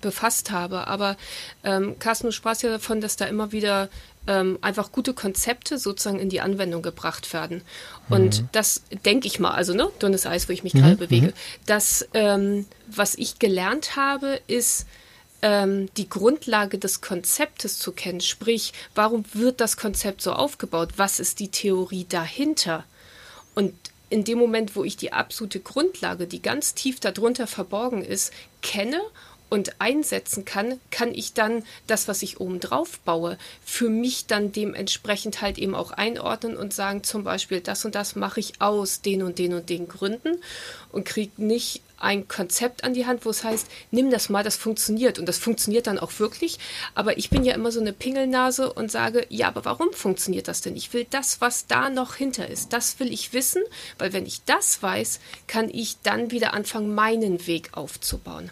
befasst habe, aber ähm, Carsten, du sprachst ja davon, dass da immer wieder ähm, einfach gute Konzepte sozusagen in die Anwendung gebracht werden. Und mhm. das denke ich mal, also ne, dünnes Eis, wo ich mich mhm. gerade bewege. Mhm. Das, ähm, was ich gelernt habe, ist, ähm, die Grundlage des Konzeptes zu kennen. Sprich, warum wird das Konzept so aufgebaut? Was ist die Theorie dahinter? Und in dem Moment, wo ich die absolute Grundlage, die ganz tief darunter verborgen ist, kenne und einsetzen kann, kann ich dann das, was ich oben drauf baue, für mich dann dementsprechend halt eben auch einordnen und sagen, zum Beispiel, das und das mache ich aus den und den und den Gründen und kriege nicht ein Konzept an die Hand, wo es heißt, nimm das mal, das funktioniert. Und das funktioniert dann auch wirklich. Aber ich bin ja immer so eine Pingelnase und sage, ja, aber warum funktioniert das denn? Ich will das, was da noch hinter ist, das will ich wissen, weil wenn ich das weiß, kann ich dann wieder anfangen, meinen Weg aufzubauen.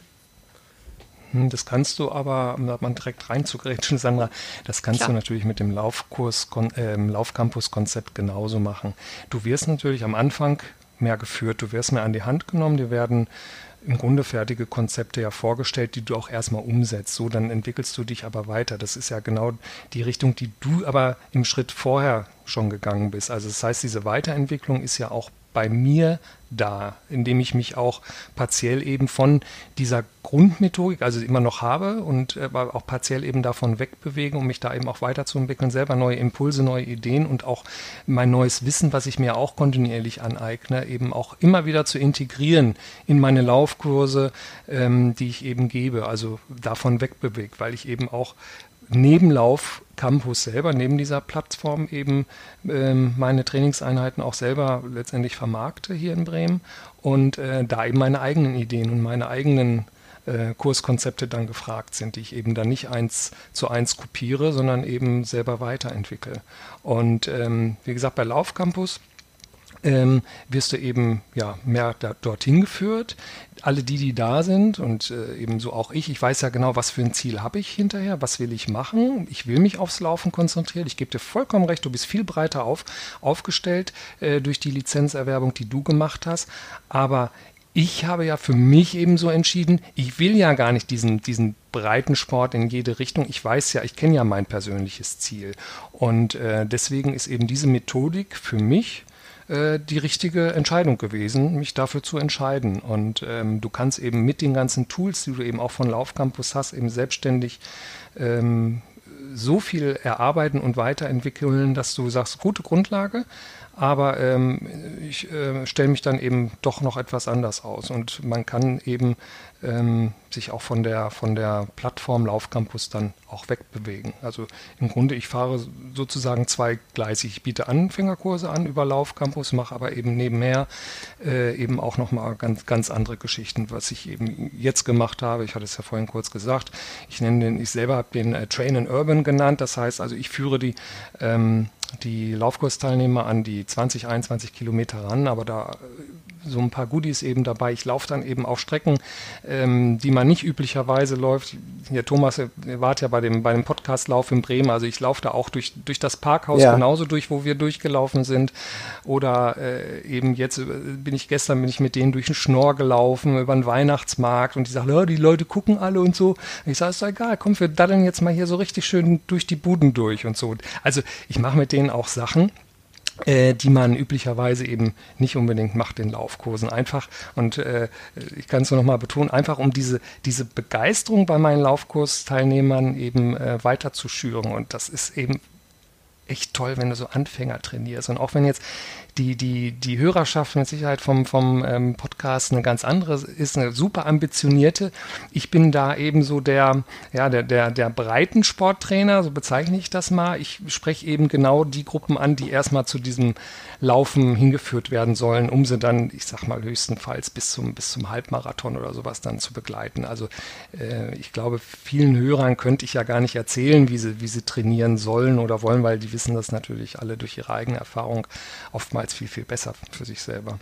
Hm, das kannst du aber, um man direkt reinzugrätschen, Sandra, das kannst Klar. du natürlich mit dem Laufkurs, äh, Laufcampus-Konzept genauso machen. Du wirst natürlich am Anfang mehr geführt. Du wirst mehr an die Hand genommen, dir werden im Grunde fertige Konzepte ja vorgestellt, die du auch erstmal umsetzt. So, dann entwickelst du dich aber weiter. Das ist ja genau die Richtung, die du aber im Schritt vorher schon gegangen bist. Also das heißt, diese Weiterentwicklung ist ja auch bei mir da, indem ich mich auch partiell eben von dieser Grundmethodik, also immer noch habe und aber auch partiell eben davon wegbewege, um mich da eben auch weiterzuentwickeln, selber neue Impulse, neue Ideen und auch mein neues Wissen, was ich mir auch kontinuierlich aneigne, eben auch immer wieder zu integrieren in meine Laufkurse, ähm, die ich eben gebe, also davon wegbewegt, weil ich eben auch neben Lauf Campus selber, neben dieser Plattform eben ähm, meine Trainingseinheiten auch selber letztendlich vermarkte hier in Bremen und äh, da eben meine eigenen Ideen und meine eigenen äh, Kurskonzepte dann gefragt sind, die ich eben dann nicht eins zu eins kopiere, sondern eben selber weiterentwickle. Und ähm, wie gesagt, bei Laufcampus ähm, wirst du eben ja mehr da, dorthin geführt. Alle die, die da sind und äh, ebenso auch ich, ich weiß ja genau, was für ein Ziel habe ich hinterher, was will ich machen. Ich will mich aufs Laufen konzentrieren. Ich gebe dir vollkommen recht, du bist viel breiter auf, aufgestellt äh, durch die Lizenzerwerbung, die du gemacht hast. Aber ich habe ja für mich eben so entschieden, ich will ja gar nicht diesen, diesen breiten Sport in jede Richtung. Ich weiß ja, ich kenne ja mein persönliches Ziel. Und äh, deswegen ist eben diese Methodik für mich äh, die richtige Entscheidung gewesen, mich dafür zu entscheiden. Und ähm, du kannst eben mit den ganzen Tools, die du eben auch von Laufcampus hast, eben selbstständig ähm, so viel erarbeiten und weiterentwickeln, dass du sagst, gute Grundlage, aber ähm, ich äh, stelle mich dann eben doch noch etwas anders aus. Und man kann eben ähm, sich auch von der, von der Plattform Laufcampus dann auch wegbewegen. Also im Grunde, ich fahre sozusagen zweigleisig. Ich biete Anfängerkurse an über Laufcampus, mache aber eben nebenher äh, eben auch nochmal ganz, ganz andere Geschichten, was ich eben jetzt gemacht habe. Ich hatte es ja vorhin kurz gesagt. Ich nenne den, ich selber habe den äh, Train in Urban genannt. Das heißt also, ich führe die ähm, die Laufkursteilnehmer an die 20, 21 Kilometer ran, aber da so ein paar Goodies eben dabei. Ich laufe dann eben auf Strecken, ähm, die man nicht üblicherweise läuft. Hier, Thomas, ihr wart ja bei dem, bei dem Podcast-Lauf in Bremen. Also ich laufe da auch durch, durch das Parkhaus ja. genauso durch, wo wir durchgelaufen sind. Oder äh, eben jetzt äh, bin ich gestern bin ich mit denen durch den Schnorr gelaufen, über den Weihnachtsmarkt und die sagen, ja, die Leute gucken alle und so. Und ich sage, ist doch egal, komm, wir daddeln jetzt mal hier so richtig schön durch die Buden durch und so. Also ich mache mit denen auch Sachen äh, die man üblicherweise eben nicht unbedingt macht in Laufkursen. Einfach, und äh, ich kann es nur nochmal betonen, einfach um diese, diese Begeisterung bei meinen Laufkursteilnehmern eben äh, weiter zu schüren. Und das ist eben echt toll, wenn du so Anfänger trainierst. Und auch wenn jetzt die, die, die Hörerschaft mit Sicherheit vom, vom ähm, Podcast eine ganz andere ist, eine super ambitionierte. Ich bin da eben so der, ja, der, der, der Breitensporttrainer, so bezeichne ich das mal. Ich spreche eben genau die Gruppen an, die erstmal zu diesem Laufen hingeführt werden sollen, um sie dann, ich sag mal, höchstenfalls bis zum, bis zum Halbmarathon oder sowas dann zu begleiten. Also äh, ich glaube, vielen Hörern könnte ich ja gar nicht erzählen, wie sie, wie sie trainieren sollen oder wollen, weil die wissen das natürlich alle durch ihre eigene Erfahrung oftmals viel, viel besser für sich selber.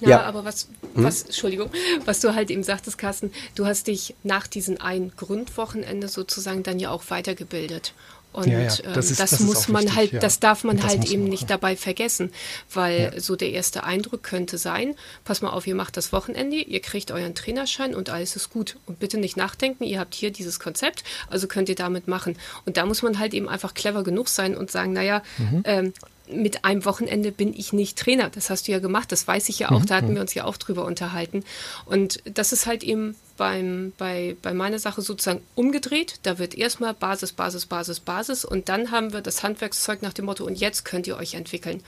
Ja, ja, aber was, hm? was, hm? Entschuldigung, was du halt eben sagtest, Carsten, du hast dich nach diesem ein Grundwochenende sozusagen dann ja auch weitergebildet. Und ja, ja. Das, ähm, ist, das, das, muss man wichtig, halt, ja. das darf man halt eben nicht dabei vergessen, weil so der erste Eindruck könnte sein, pass mal auf, ihr macht das Wochenende, ihr kriegt euren Trainerschein und alles ist gut. Und bitte nicht nachdenken, ihr habt hier dieses Konzept, also könnt ihr damit machen. Und da muss man halt eben einfach clever genug sein und sagen, naja, mhm. ähm, mit einem Wochenende bin ich nicht Trainer. Das hast du ja gemacht, das weiß ich ja auch, mhm. da hatten mhm. wir uns ja auch drüber unterhalten. Und das ist halt eben beim, bei, bei meiner Sache sozusagen umgedreht. Da wird erstmal Basis, Basis, Basis, Basis und dann haben wir das Handwerkszeug nach dem Motto, und jetzt könnt ihr euch entwickeln.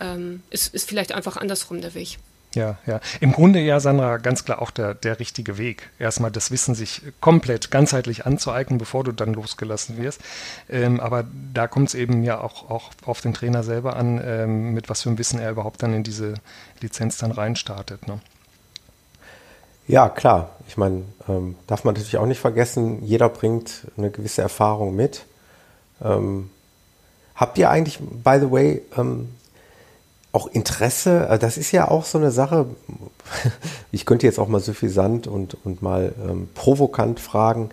Ähm, ist, ist vielleicht einfach andersrum der Weg. Ja, ja. Im Grunde ja, Sandra, ganz klar auch der, der richtige Weg. Erstmal das Wissen sich komplett ganzheitlich anzueignen, bevor du dann losgelassen wirst. Ähm, aber da kommt es eben ja auch, auch auf den Trainer selber an, ähm, mit was für einem Wissen er überhaupt dann in diese Lizenz dann reinstartet. Ne? Ja, klar. Ich meine, ähm, darf man natürlich auch nicht vergessen, jeder bringt eine gewisse Erfahrung mit. Ähm, habt ihr eigentlich, by the way, ähm, auch Interesse, äh, das ist ja auch so eine Sache, ich könnte jetzt auch mal suffisant und, und mal ähm, provokant fragen,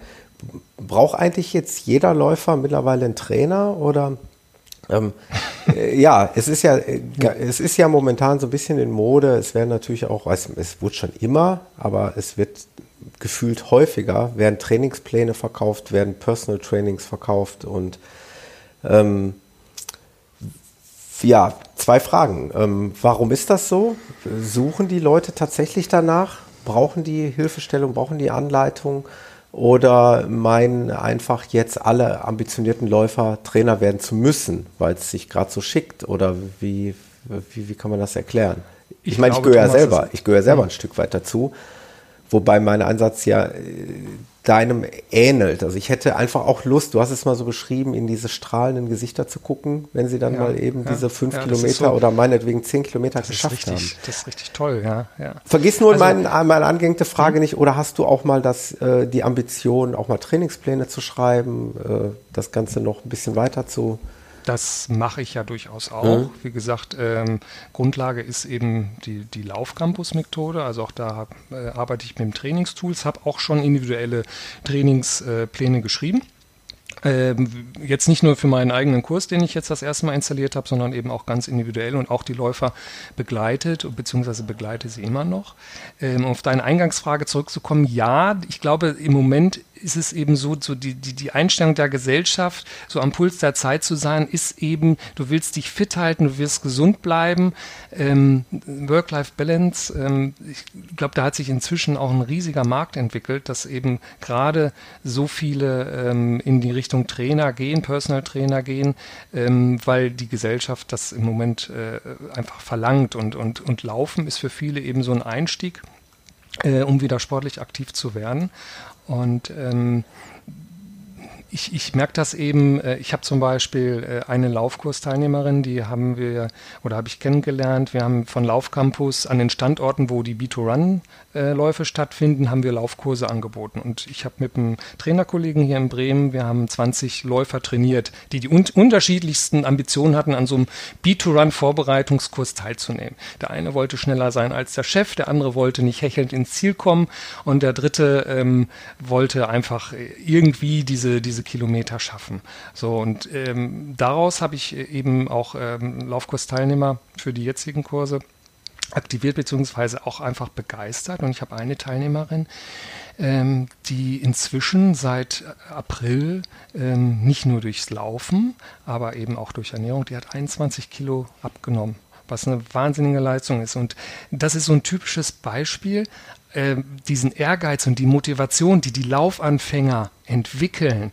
braucht eigentlich jetzt jeder Läufer mittlerweile einen Trainer oder ähm, äh, ja, es ist ja, äh, es ist ja momentan so ein bisschen in Mode. Es werden natürlich auch, es, es wurde schon immer, aber es wird gefühlt häufiger, werden Trainingspläne verkauft, werden Personal Trainings verkauft und ähm, Ja, zwei Fragen. Ähm, warum ist das so? Suchen die Leute tatsächlich danach? Brauchen die Hilfestellung? Brauchen die Anleitung? Oder meinen einfach jetzt alle ambitionierten Läufer Trainer werden zu müssen, weil es sich gerade so schickt? Oder wie, wie, wie kann man das erklären? Ich, ich meine, ich gehöre ja selber, ich gehöre selber ein Stück weit dazu. Wobei mein Ansatz ja äh, deinem ähnelt. Also ich hätte einfach auch Lust, du hast es mal so beschrieben, in diese strahlenden Gesichter zu gucken, wenn sie dann ja, mal eben ja, diese fünf ja, Kilometer so, oder meinetwegen zehn Kilometer geschafft richtig, haben. Das ist richtig toll, ja. ja. Vergiss nur also, mein, meine angehängte Frage hm? nicht, oder hast du auch mal das, äh, die Ambition, auch mal Trainingspläne zu schreiben, äh, das Ganze noch ein bisschen weiter zu das mache ich ja durchaus auch. Mhm. Wie gesagt, ähm, Grundlage ist eben die, die Laufcampus-Methode. Also auch da hab, äh, arbeite ich mit dem Trainingstools, habe auch schon individuelle Trainingspläne äh, geschrieben. Ähm, jetzt nicht nur für meinen eigenen Kurs, den ich jetzt das erste Mal installiert habe, sondern eben auch ganz individuell und auch die Läufer begleitet, beziehungsweise begleite sie immer noch. Ähm, um auf deine Eingangsfrage zurückzukommen, ja, ich glaube, im Moment ist es eben so, so die, die, die Einstellung der Gesellschaft, so am Puls der Zeit zu sein, ist eben, du willst dich fit halten, du willst gesund bleiben. Ähm, Work-Life-Balance, ähm, ich glaube, da hat sich inzwischen auch ein riesiger Markt entwickelt, dass eben gerade so viele ähm, in die Richtung Trainer gehen, Personal Trainer gehen, ähm, weil die Gesellschaft das im Moment äh, einfach verlangt und, und, und Laufen ist für viele eben so ein Einstieg. Äh, um wieder sportlich aktiv zu werden. Und ähm, ich, ich merke das eben, äh, ich habe zum Beispiel äh, eine Laufkursteilnehmerin, die haben wir oder habe ich kennengelernt. Wir haben von Laufcampus an den Standorten, wo die B2Run äh, stattfinden, haben wir Laufkurse angeboten. Und ich habe mit einem Trainerkollegen hier in Bremen, wir haben 20 Läufer trainiert, die die un unterschiedlichsten Ambitionen hatten, an so einem B2Run-Vorbereitungskurs teilzunehmen. Der eine wollte schneller sein als der Chef, der andere wollte nicht hechelnd ins Ziel kommen und der dritte ähm, wollte einfach irgendwie diese, diese Kilometer schaffen. So, und ähm, daraus habe ich eben auch ähm, Laufkursteilnehmer für die jetzigen Kurse aktiviert beziehungsweise auch einfach begeistert. Und ich habe eine Teilnehmerin, ähm, die inzwischen seit April ähm, nicht nur durchs Laufen, aber eben auch durch Ernährung, die hat 21 Kilo abgenommen, was eine wahnsinnige Leistung ist. Und das ist so ein typisches Beispiel, äh, diesen Ehrgeiz und die Motivation, die die Laufanfänger entwickeln,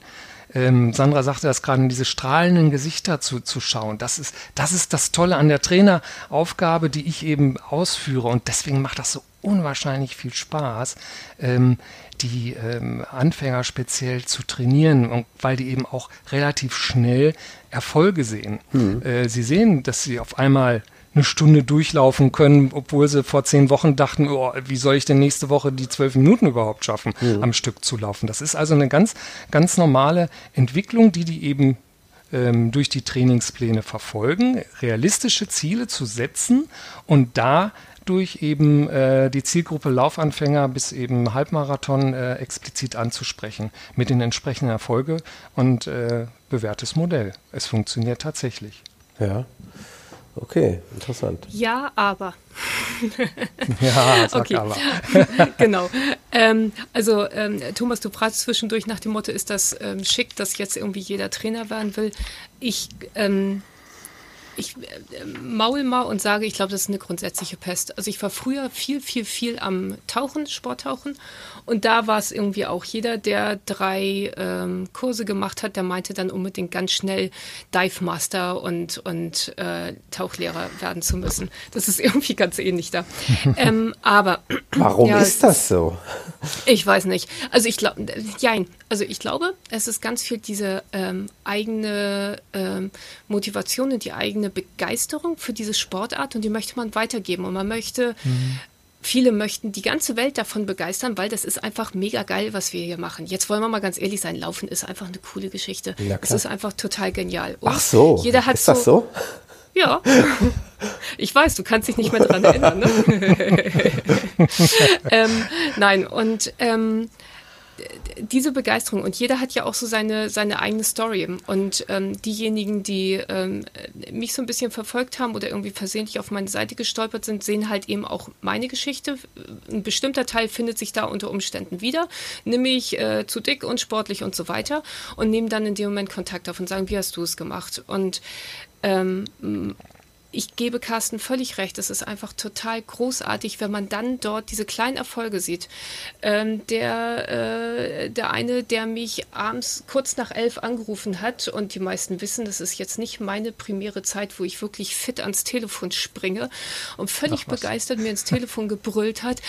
ähm, Sandra sagte das gerade, in diese strahlenden Gesichter zu, zu schauen. Das ist, das ist das Tolle an der Traineraufgabe, die ich eben ausführe. Und deswegen macht das so unwahrscheinlich viel Spaß, ähm, die ähm, Anfänger speziell zu trainieren, und weil die eben auch relativ schnell Erfolge sehen. Mhm. Äh, sie sehen, dass sie auf einmal eine Stunde durchlaufen können, obwohl sie vor zehn Wochen dachten, oh, wie soll ich denn nächste Woche die zwölf Minuten überhaupt schaffen, mhm. am Stück zu laufen. Das ist also eine ganz, ganz normale Entwicklung, die die eben ähm, durch die Trainingspläne verfolgen, realistische Ziele zu setzen und da durch eben äh, die Zielgruppe Laufanfänger bis eben Halbmarathon äh, explizit anzusprechen mit den entsprechenden Erfolge und äh, bewährtes Modell. Es funktioniert tatsächlich. Ja. Okay, interessant. Ja, aber. ja, sag okay. aber. genau. Ähm, also, ähm, Thomas, du fragst zwischendurch nach dem Motto, ist das ähm, schick, dass jetzt irgendwie jeder Trainer werden will? Ich ähm, ich äh, maul mal und sage, ich glaube, das ist eine grundsätzliche Pest. Also ich war früher viel, viel, viel am Tauchen, Sporttauchen. Und da war es irgendwie auch jeder, der drei ähm, Kurse gemacht hat, der meinte dann unbedingt ganz schnell Dive Master und, und äh, Tauchlehrer werden zu müssen. Das ist irgendwie ganz ähnlich da. ähm, aber warum ja, ist das so? Ich weiß nicht. Also ich glaube, ja, also ich glaube, es ist ganz viel diese ähm, eigene ähm, Motivation und die eigene Begeisterung für diese Sportart und die möchte man weitergeben. Und man möchte, mhm. Viele möchten die ganze Welt davon begeistern, weil das ist einfach mega geil, was wir hier machen. Jetzt wollen wir mal ganz ehrlich sein, Laufen ist einfach eine coole Geschichte. Ja, es ist einfach total genial. Und Ach so, jeder hat ist das so? Ja. Ich weiß, du kannst dich nicht mehr daran erinnern. Ne? ähm, nein, und ähm, diese Begeisterung und jeder hat ja auch so seine, seine eigene Story. Und ähm, diejenigen, die ähm, mich so ein bisschen verfolgt haben oder irgendwie versehentlich auf meine Seite gestolpert sind, sehen halt eben auch meine Geschichte. Ein bestimmter Teil findet sich da unter Umständen wieder, nämlich äh, zu dick und sportlich und so weiter und nehmen dann in dem Moment Kontakt auf und sagen, wie hast du es gemacht? Und ähm, ich gebe Carsten völlig recht. Es ist einfach total großartig, wenn man dann dort diese kleinen Erfolge sieht. Ähm, der, äh, der eine, der mich abends kurz nach elf angerufen hat und die meisten wissen, das ist jetzt nicht meine primäre Zeit, wo ich wirklich fit ans Telefon springe und völlig begeistert mir ins Telefon gebrüllt hat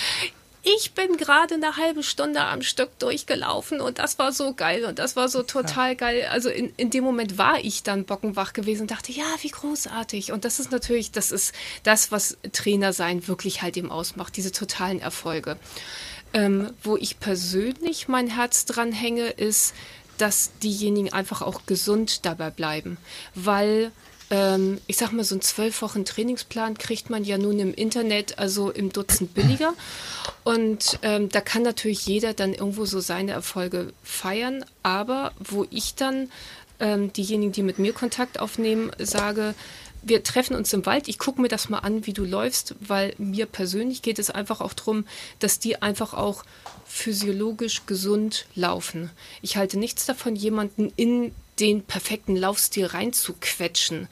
ich bin gerade eine halbe Stunde am Stück durchgelaufen und das war so geil und das war so total geil. Also in, in dem Moment war ich dann bockenwach gewesen und dachte, ja, wie großartig. Und das ist natürlich, das ist das, was Trainer sein wirklich halt eben ausmacht, diese totalen Erfolge. Ähm, wo ich persönlich mein Herz dran hänge, ist, dass diejenigen einfach auch gesund dabei bleiben, weil ähm, ich sag mal, so einen zwölf Wochen Trainingsplan kriegt man ja nun im Internet, also im Dutzend billiger. Und ähm, da kann natürlich jeder dann irgendwo so seine Erfolge feiern. Aber wo ich dann ähm, diejenigen, die mit mir Kontakt aufnehmen, sage, wir treffen uns im Wald, ich gucke mir das mal an, wie du läufst, weil mir persönlich geht es einfach auch darum, dass die einfach auch physiologisch gesund laufen. Ich halte nichts davon, jemanden in den perfekten Laufstil reinzuquetschen.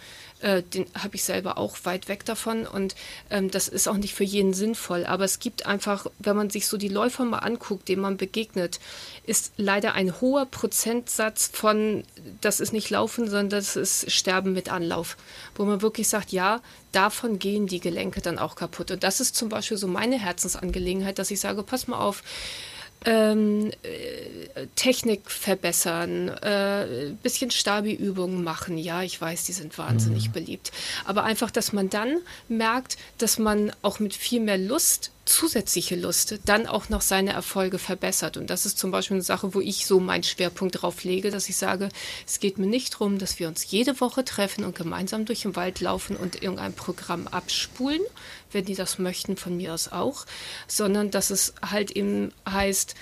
Äh, den habe ich selber auch weit weg davon und ähm, das ist auch nicht für jeden sinnvoll. Aber es gibt einfach, wenn man sich so die Läufer mal anguckt, denen man begegnet, ist leider ein hoher Prozentsatz von, das ist nicht Laufen, sondern das ist Sterben mit Anlauf, wo man wirklich sagt, ja, davon gehen die Gelenke dann auch kaputt. Und das ist zum Beispiel so meine Herzensangelegenheit, dass ich sage, pass mal auf, ähm, äh, Technik verbessern, äh, bisschen Stabi-Übungen machen. Ja, ich weiß, die sind wahnsinnig mhm. beliebt. Aber einfach, dass man dann merkt, dass man auch mit viel mehr Lust zusätzliche Lust dann auch noch seine Erfolge verbessert. Und das ist zum Beispiel eine Sache, wo ich so meinen Schwerpunkt drauf lege, dass ich sage, es geht mir nicht darum, dass wir uns jede Woche treffen und gemeinsam durch den Wald laufen und irgendein Programm abspulen, wenn die das möchten, von mir aus auch, sondern dass es halt eben heißt,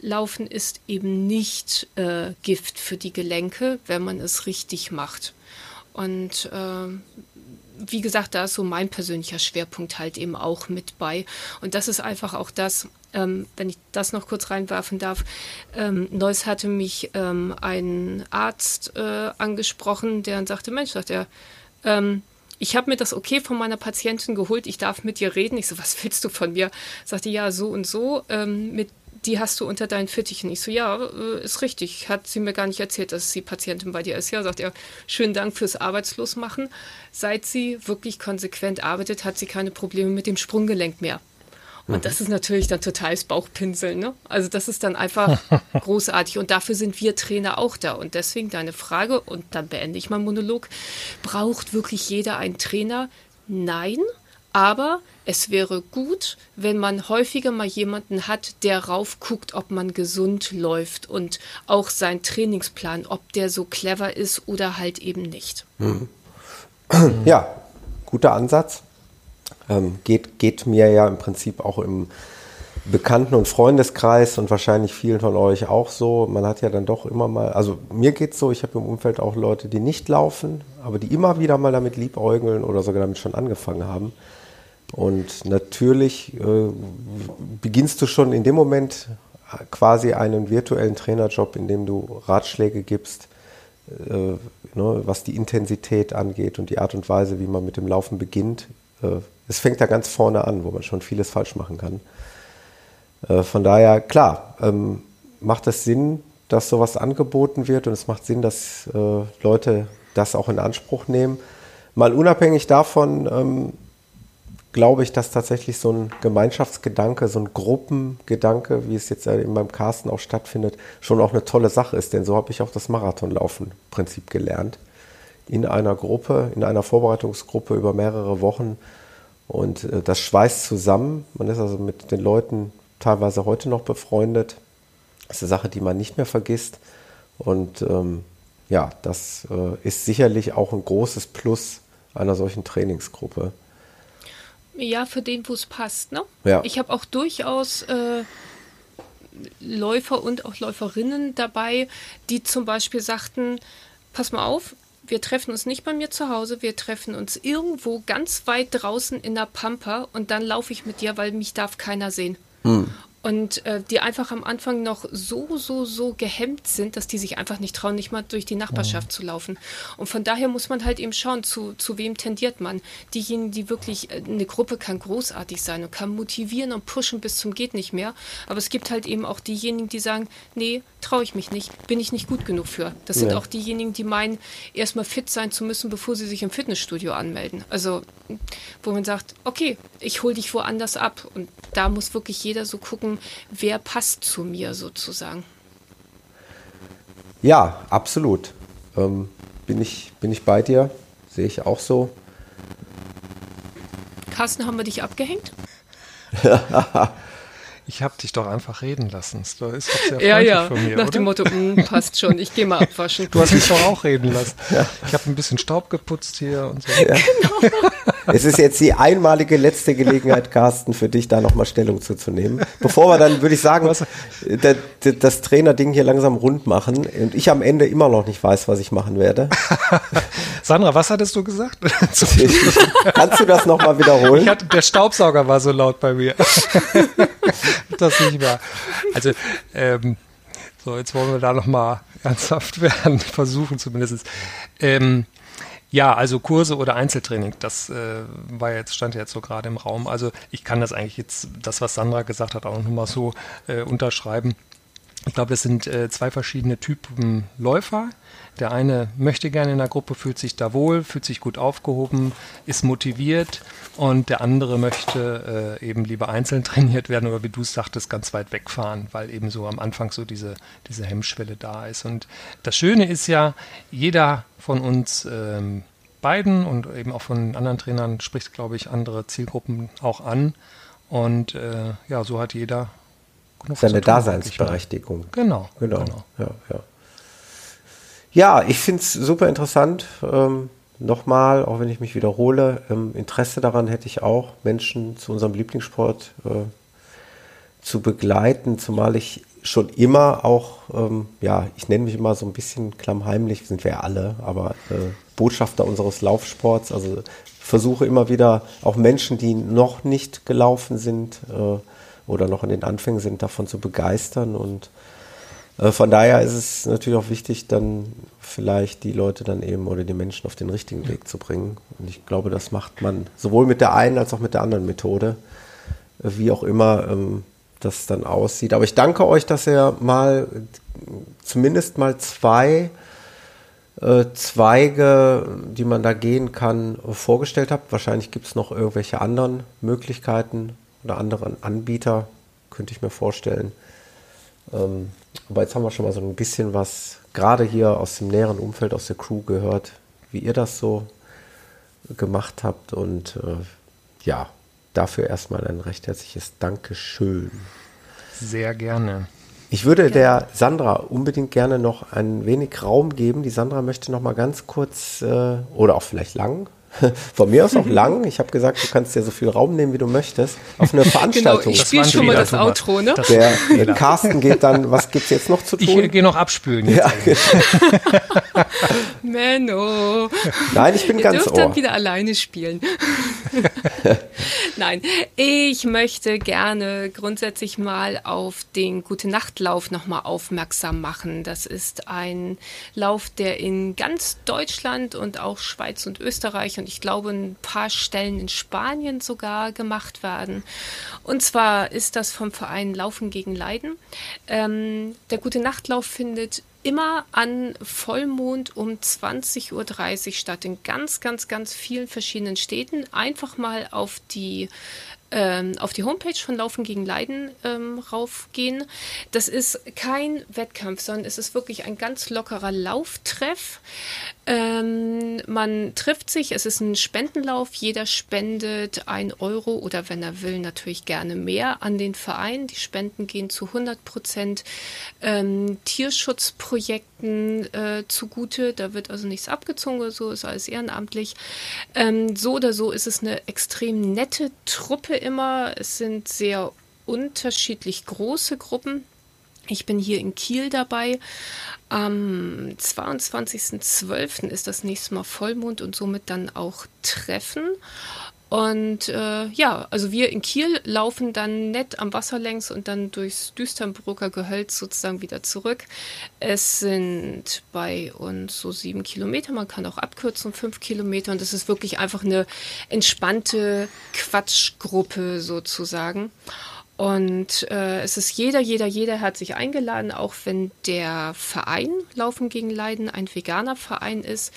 Laufen ist eben nicht äh, Gift für die Gelenke, wenn man es richtig macht. Und äh, wie gesagt, da ist so mein persönlicher Schwerpunkt halt eben auch mit bei. Und das ist einfach auch das, ähm, wenn ich das noch kurz reinwerfen darf. Ähm, Neuss hatte mich ähm, ein Arzt äh, angesprochen, der dann sagte, Mensch, sagt er, ähm, ich habe mir das okay von meiner Patientin geholt, ich darf mit dir reden. Ich so, was willst du von mir? Sagte, ja, so und so, ähm, mit die hast du unter deinen Fittichen. Ich so, ja, äh, ist richtig. Hat sie mir gar nicht erzählt, dass sie Patientin bei dir ist. Ja, sagt er, schönen Dank fürs Arbeitslosmachen. Seit sie wirklich konsequent arbeitet, hat sie keine Probleme mit dem Sprunggelenk mehr. Und das ist natürlich dann totales Bauchpinseln. Ne? Also das ist dann einfach großartig. Und dafür sind wir Trainer auch da. Und deswegen deine Frage, und dann beende ich meinen Monolog, braucht wirklich jeder einen Trainer? Nein, aber es wäre gut, wenn man häufiger mal jemanden hat, der raufguckt, ob man gesund läuft und auch sein Trainingsplan, ob der so clever ist oder halt eben nicht. Mhm. Ja, guter Ansatz. Ähm, geht, geht mir ja im Prinzip auch im Bekannten- und Freundeskreis und wahrscheinlich vielen von euch auch so. Man hat ja dann doch immer mal, also mir geht es so, ich habe im Umfeld auch Leute, die nicht laufen, aber die immer wieder mal damit liebäugeln oder sogar damit schon angefangen haben. Und natürlich äh, beginnst du schon in dem Moment quasi einen virtuellen Trainerjob, in dem du Ratschläge gibst, äh, ne, was die Intensität angeht und die Art und Weise, wie man mit dem Laufen beginnt. Äh, es fängt da ganz vorne an, wo man schon vieles falsch machen kann. Äh, von daher, klar, ähm, macht es Sinn, dass sowas angeboten wird und es macht Sinn, dass äh, Leute das auch in Anspruch nehmen. Mal unabhängig davon, ähm, glaube ich, dass tatsächlich so ein Gemeinschaftsgedanke, so ein Gruppengedanke, wie es jetzt in meinem Carsten auch stattfindet, schon auch eine tolle Sache ist. Denn so habe ich auch das Marathonlaufen-Prinzip gelernt. In einer Gruppe, in einer Vorbereitungsgruppe über mehrere Wochen. Und äh, das schweißt zusammen. Man ist also mit den Leuten teilweise heute noch befreundet. Das ist eine Sache, die man nicht mehr vergisst. Und ähm, ja, das äh, ist sicherlich auch ein großes Plus einer solchen Trainingsgruppe. Ja, für den, wo es passt. Ne? Ja. Ich habe auch durchaus äh, Läufer und auch Läuferinnen dabei, die zum Beispiel sagten, pass mal auf, wir treffen uns nicht bei mir zu Hause, wir treffen uns irgendwo ganz weit draußen in der Pampa und dann laufe ich mit dir, weil mich darf keiner sehen. Hm. Und äh, die einfach am Anfang noch so, so, so gehemmt sind, dass die sich einfach nicht trauen, nicht mal durch die Nachbarschaft zu laufen. Und von daher muss man halt eben schauen, zu, zu wem tendiert man. Diejenigen, die wirklich, äh, eine Gruppe kann großartig sein und kann motivieren und pushen bis zum geht nicht mehr. Aber es gibt halt eben auch diejenigen, die sagen, nee, traue ich mich nicht, bin ich nicht gut genug für. Das sind Ja. auch diejenigen, die meinen, erstmal fit sein zu müssen, bevor sie sich im Fitnessstudio anmelden. Also, wo man sagt, okay, ich hole dich woanders ab. Und da muss wirklich jeder so gucken, wer passt zu mir sozusagen. Ja, absolut. Ähm, bin, ich, bin ich bei dir? Sehe ich auch so. Carsten, haben wir dich abgehängt? Ich habe dich doch einfach reden lassen. Das ist doch sehr Ja, freundlich ja. von mir, Nach oder? dem Motto, "Mm, passt schon, ich gehe mal abwaschen. Du hast mich doch auch reden lassen. Ich habe ein bisschen Staub geputzt hier und so. Es ist jetzt die einmalige letzte Gelegenheit, Carsten, für dich da nochmal Stellung zuzunehmen. Bevor wir dann, würde ich sagen, da- da- das Trainerding hier langsam rund machen und ich am Ende immer noch nicht weiß, was ich machen werde. Sandra, was hattest du gesagt? Kannst du das nochmal wiederholen? hatte, der Staubsauger war so laut bei mir. das nicht mehr. Also, ähm, so, jetzt wollen wir da nochmal ernsthaft werden, versuchen zumindest. Ähm, ja, also Kurse oder Einzeltraining, das äh, war jetzt, stand ja jetzt so gerade im Raum. Also ich kann das eigentlich jetzt, das, was Sandra gesagt hat, auch nochmal so äh, unterschreiben. Ich glaube, das sind äh, zwei verschiedene Typen Läufer. Der eine möchte gerne in der Gruppe, fühlt sich da wohl, fühlt sich gut aufgehoben, ist motiviert und der andere möchte äh, eben lieber einzeln trainiert werden oder wie du es sagtest, ganz weit wegfahren, weil eben so am Anfang so diese, diese Hemmschwelle da ist. Und das Schöne ist ja, jeder von uns ähm, beiden und eben auch von anderen Trainern spricht, glaube ich, andere Zielgruppen auch an. Und äh, ja, so hat jeder genug Seine. Daseinsberechtigung. Genau, Genau. genau. Ja, ja. Ja, ich finde es super interessant. Ähm, Nochmal, auch wenn ich mich wiederhole, ähm, Interesse daran hätte ich auch, Menschen zu unserem Lieblingssport äh, zu begleiten, zumal ich schon immer auch, ähm, ja, ich nenne mich immer so ein bisschen klammheimlich, sind wir ja alle, aber äh, Botschafter unseres Laufsports, also versuche immer wieder auch Menschen, die noch nicht gelaufen sind äh, oder noch in den Anfängen sind, davon zu begeistern und von daher ist es natürlich auch wichtig, dann vielleicht die Leute dann eben oder die Menschen auf den richtigen Weg zu bringen. Und ich glaube, das macht man sowohl mit der einen als auch mit der anderen Methode, äh, wie auch immer ähm, das dann aussieht. Aber ich danke euch, dass ihr mal äh, zumindest mal zwei äh, Zweige, die man da gehen kann, äh, vorgestellt habt. Wahrscheinlich gibt es noch irgendwelche anderen Möglichkeiten oder anderen Anbieter, könnte ich mir vorstellen. Ähm, aber jetzt haben wir schon mal so ein bisschen was, gerade hier aus dem näheren Umfeld, aus der Crew gehört, wie ihr das so gemacht habt. Und äh, ja, dafür erstmal ein recht herzliches Dankeschön. Sehr gerne. Ich würde der Sandra unbedingt gerne noch ein wenig Raum geben. Die Sandra möchte noch mal ganz kurz äh, oder auch vielleicht lang. Von mir aus auch lang. Ich habe gesagt, du kannst dir so viel Raum nehmen, wie du möchtest. Auf eine Genau, Veranstaltung. ich Das spiele schon mal das Thomas. Outro, ne? Das- der Carsten geht dann, was gibt's jetzt noch zu Ich tun? äh, gehe noch abspülen jetzt. ja, Menno. nein, ich bin Ihr ganz dürft dann ohr. wieder alleine spielen. Nein, ich möchte gerne grundsätzlich mal auf den Gute Nachtlauf nochmal aufmerksam machen. Das ist ein Lauf, der in ganz Deutschland und auch Schweiz und Österreich und ich glaube ein paar Stellen in Spanien sogar gemacht werden. Und zwar ist das vom Verein Laufen gegen Leiden. Ähm, der Gute Nachtlauf findet immer an Vollmond um 20.30 Uhr statt in ganz, ganz, ganz vielen verschiedenen Städten. Einfach mal auf die ähm, auf die Homepage von Laufen gegen Leiden ähm, raufgehen. Das ist kein Wettkampf, sondern es ist wirklich ein ganz lockerer Lauftreff. Ähm, man trifft sich, es ist ein Spendenlauf, jeder spendet ein Euro oder wenn er will, natürlich gerne mehr an den Verein. Die Spenden gehen zu 100 Prozent ähm, Tierschutzprojekten äh, zugute. Da wird also nichts abgezogen oder so, ist alles ehrenamtlich. Ähm, so oder so ist es eine extrem nette Truppe immer. Es sind sehr unterschiedlich große Gruppen. Ich bin hier in Kiel dabei. Am 22.12. ist das nächste Mal Vollmond und somit dann auch Treffen. Und äh, ja, also wir in Kiel laufen dann nett am Wasser längs und dann durchs Düsternbrucker Gehölz sozusagen wieder zurück. Es sind bei uns so sieben Kilometer, man kann auch abkürzen, fünf Kilometer und es ist wirklich einfach eine entspannte Quatschgruppe sozusagen. Und äh, es ist jeder, jeder, jeder hat sich eingeladen, auch wenn der Verein Laufen gegen Leiden ein veganer Verein ist.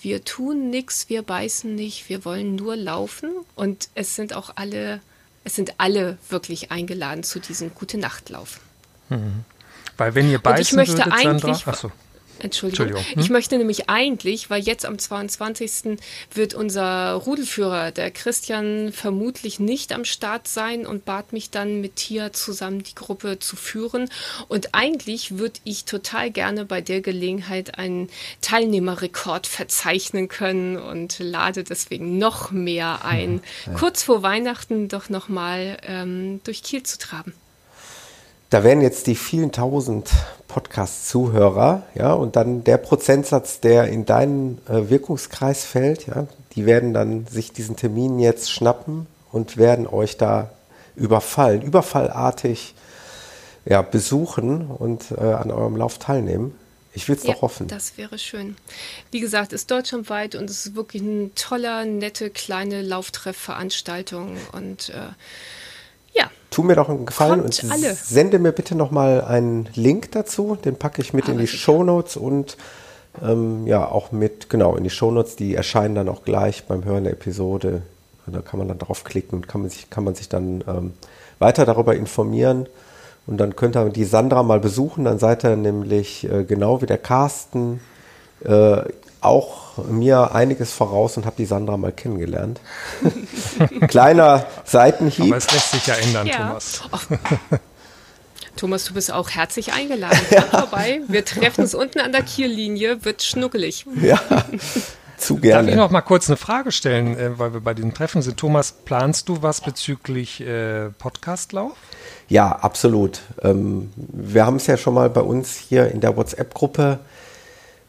Wir tun nichts, wir beißen nicht, wir wollen nur laufen. Und es sind auch alle, es sind alle wirklich eingeladen zu diesem Gute Nachtlauf. Mhm. Weil wenn ihr beißen Und ich möchte würdet, eigentlich, Sandra, achso, Entschuldigung. Entschuldigung. Hm? Ich möchte nämlich eigentlich, weil jetzt am 22. wird unser Rudelführer, der Christian, vermutlich nicht am Start sein und bat mich dann mit Tia zusammen die Gruppe zu führen. Und eigentlich würde ich total gerne bei der Gelegenheit einen Teilnehmerrekord verzeichnen können und lade deswegen noch mehr ein, kurz vor Weihnachten doch nochmal ähm, durch Kiel zu traben. Da wären jetzt die vielen tausend Podcast-Zuhörer, ja, und dann der Prozentsatz, der in deinen äh, Wirkungskreis fällt, ja, die werden dann sich diesen Termin jetzt schnappen und werden euch da überfallen, überfallartig ja, besuchen und äh, an eurem Lauf teilnehmen. Ich will es Ja, doch hoffen. das wäre schön. Wie gesagt, ist deutschlandweit und es ist wirklich eine tolle, nette, kleine Lauftreffveranstaltung und äh, ja, Tu mir doch einen Gefallen Kommt und alle. sende mir bitte nochmal einen Link dazu. Den packe ich mit in Aber die sicher. Shownotes und ähm, ja, auch mit, genau, in die Shownotes. Die erscheinen dann auch gleich beim Hören der Episode. Da kann man dann draufklicken und kann man sich, kann man sich dann ähm, weiter darüber informieren. Und dann könnt ihr die Sandra mal besuchen. Dann seid ihr nämlich äh, genau wie der Carsten äh, auch mir einiges voraus und habe die Sandra mal kennengelernt. Kleiner Seitenhieb. aber es lässt sich ja ändern, Ja. Thomas. Thomas, du bist auch herzlich eingeladen. Komm vorbei. Wir treffen uns unten an der Kiellinie, wird schnuckelig. Ja, zu Darf gerne. ich noch mal kurz eine Frage stellen, äh, weil wir bei diesem Treffen sind? Thomas, planst du was bezüglich äh, Podcastlauf? Ja, absolut. Ähm, wir haben es ja schon mal bei uns hier in der WhatsApp-Gruppe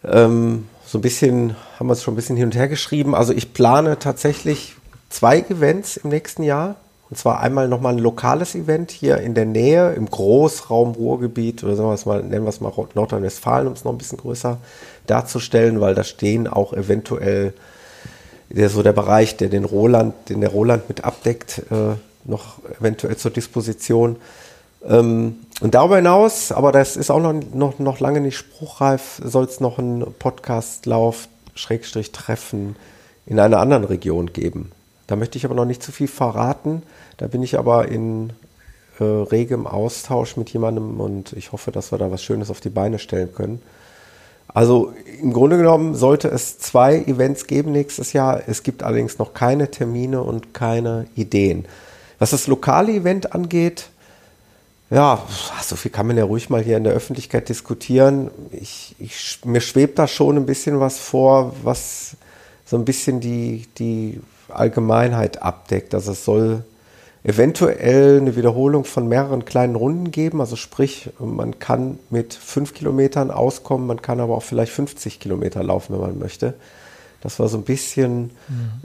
ähm, so ein bisschen, haben wir es schon ein bisschen hin und her geschrieben. Also ich plane tatsächlich zwei Events im nächsten Jahr. Und zwar einmal nochmal ein lokales Event hier in der Nähe, im Großraum Ruhrgebiet oder sagen wir es mal, nennen wir es mal Nordrhein-Westfalen, um es noch ein bisschen größer darzustellen, weil da stehen auch eventuell der so der Bereich, der den Roland, den der Roland mit abdeckt, äh, noch eventuell zur Disposition. Ähm, und darüber hinaus, aber das ist auch noch, noch, noch lange nicht spruchreif, soll es noch einen Podcastlauf, Schrägstrich Treffen in einer anderen Region geben. Da möchte ich aber noch nicht zu viel verraten. Da bin ich aber in äh, regem Austausch mit jemandem und ich hoffe, dass wir da was Schönes auf die Beine stellen können. Also im Grunde genommen sollte es zwei Events geben nächstes Jahr. Es gibt allerdings noch keine Termine und keine Ideen. Was das lokale Event angeht, ja, so viel kann man ja ruhig mal hier in der Öffentlichkeit diskutieren. Ich, ich, mir schwebt da schon ein bisschen was vor, was so ein bisschen die, die Allgemeinheit abdeckt. Also es soll eventuell eine Wiederholung von mehreren kleinen Runden geben. Also sprich, man kann mit fünf Kilometern auskommen, man kann aber auch vielleicht 50 Kilometer laufen, wenn man möchte. Dass wir so ein bisschen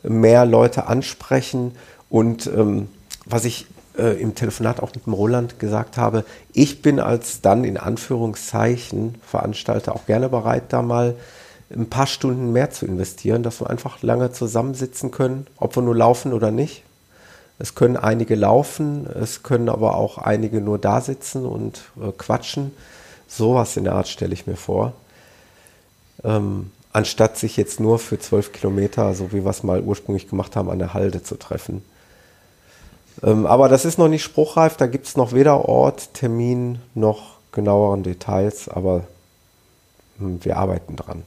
mehr Leute ansprechen. Und ähm, was ich äh, im Telefonat auch mit dem Roland gesagt habe, ich bin als dann in Anführungszeichen Veranstalter auch gerne bereit, da mal ein paar Stunden mehr zu investieren, dass wir einfach lange zusammensitzen können, ob wir nur laufen oder nicht. Es können einige laufen, es können aber auch einige nur da sitzen und äh, quatschen. Sowas in der Art stelle ich mir vor. Ähm, anstatt sich jetzt nur für zwölf Kilometer, so wie wir es mal ursprünglich gemacht haben, an der Halde zu treffen. Ähm, aber das ist noch nicht spruchreif, da gibt es noch weder Ort, Termin noch genaueren Details, aber hm, wir arbeiten dran.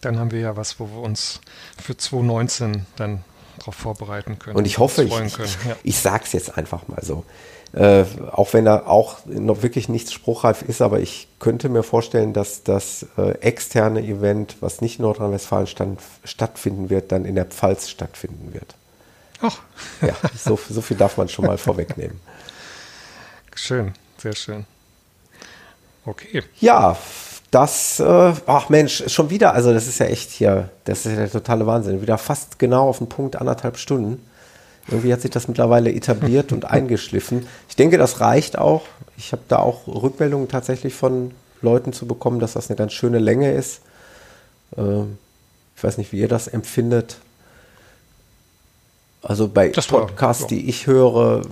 Dann haben wir ja was, wo wir uns für 2019 dann darauf vorbereiten können. Und ich hoffe, ich, ich, Ja. ich sage es jetzt einfach mal so. Äh, auch wenn da auch noch wirklich nichts spruchreif ist, aber ich könnte mir vorstellen, dass das äh, externe Event, was nicht in Nordrhein-Westfalen stand, stattfinden wird, dann in der Pfalz stattfinden wird. Ach, Ja, so, so viel darf man schon mal vorwegnehmen. schön, sehr schön. Okay, Ja, das, äh, ach Mensch, schon wieder, also das ist ja echt hier, das ist ja der totale Wahnsinn. Wieder fast genau auf den Punkt anderthalb Stunden. Irgendwie hat sich das mittlerweile etabliert und eingeschliffen. Ich denke, das reicht auch. Ich habe da auch Rückmeldungen tatsächlich von Leuten zu bekommen, dass das eine ganz schöne Länge ist. Ähm, ich weiß nicht, wie ihr das empfindet. Also bei Das war- Podcasts, ja. die ich höre,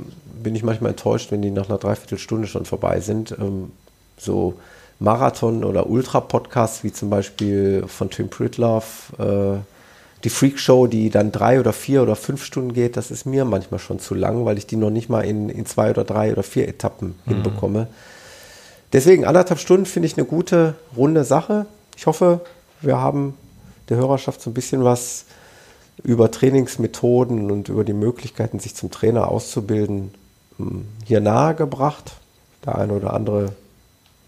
bin ich manchmal enttäuscht, wenn die nach einer Dreiviertelstunde schon vorbei sind. Ähm, so Marathon- oder Ultra-Podcasts, wie zum Beispiel von Tim Pritloff, äh, die Freak Show, die dann drei oder vier oder fünf Stunden geht, das ist mir manchmal schon zu lang, weil ich die noch nicht mal in, in zwei oder drei oder vier Etappen hinbekomme. Deswegen anderthalb Stunden finde ich eine gute, runde Sache. Ich hoffe, wir haben der Hörerschaft so ein bisschen was über Trainingsmethoden und über die Möglichkeiten, sich zum Trainer auszubilden, m, hier nahegebracht. Der eine oder andere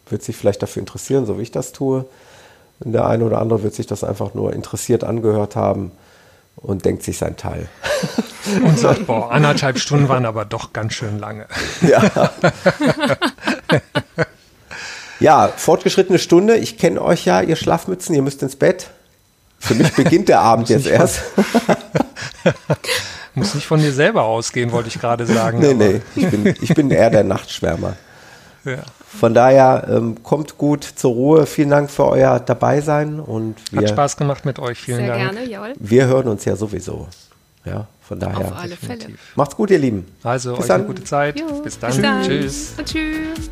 wird sich vielleicht dafür interessieren, so wie ich das tue. Und der eine oder andere wird sich das einfach nur interessiert angehört haben und denkt sich sein Teil. Und sagt, boah, anderthalb Stunden waren aber doch ganz schön lange. Ja, fortgeschrittene Stunde. Ich kenne euch ja, ihr Schlafmützen, ihr müsst ins Bett. Für mich beginnt der Abend jetzt erst. Muss nicht von dir selber ausgehen, wollte ich gerade sagen. Nee, aber- nee, ich bin, ich bin eher der Nachtschwärmer. Ja. Von daher ähm, kommt gut zur Ruhe. Vielen Dank für euer Dabeisein und Hat wir, Spaß gemacht mit euch. Vielen Sehr Dank. gerne, jawohl. wir hören uns ja sowieso. Ja, von daher. Auf alle Fälle. Macht's gut, ihr Lieben. Also Bis euch dann. eine gute Zeit. Jo, Bis dann. Tschüss. Und tschüss.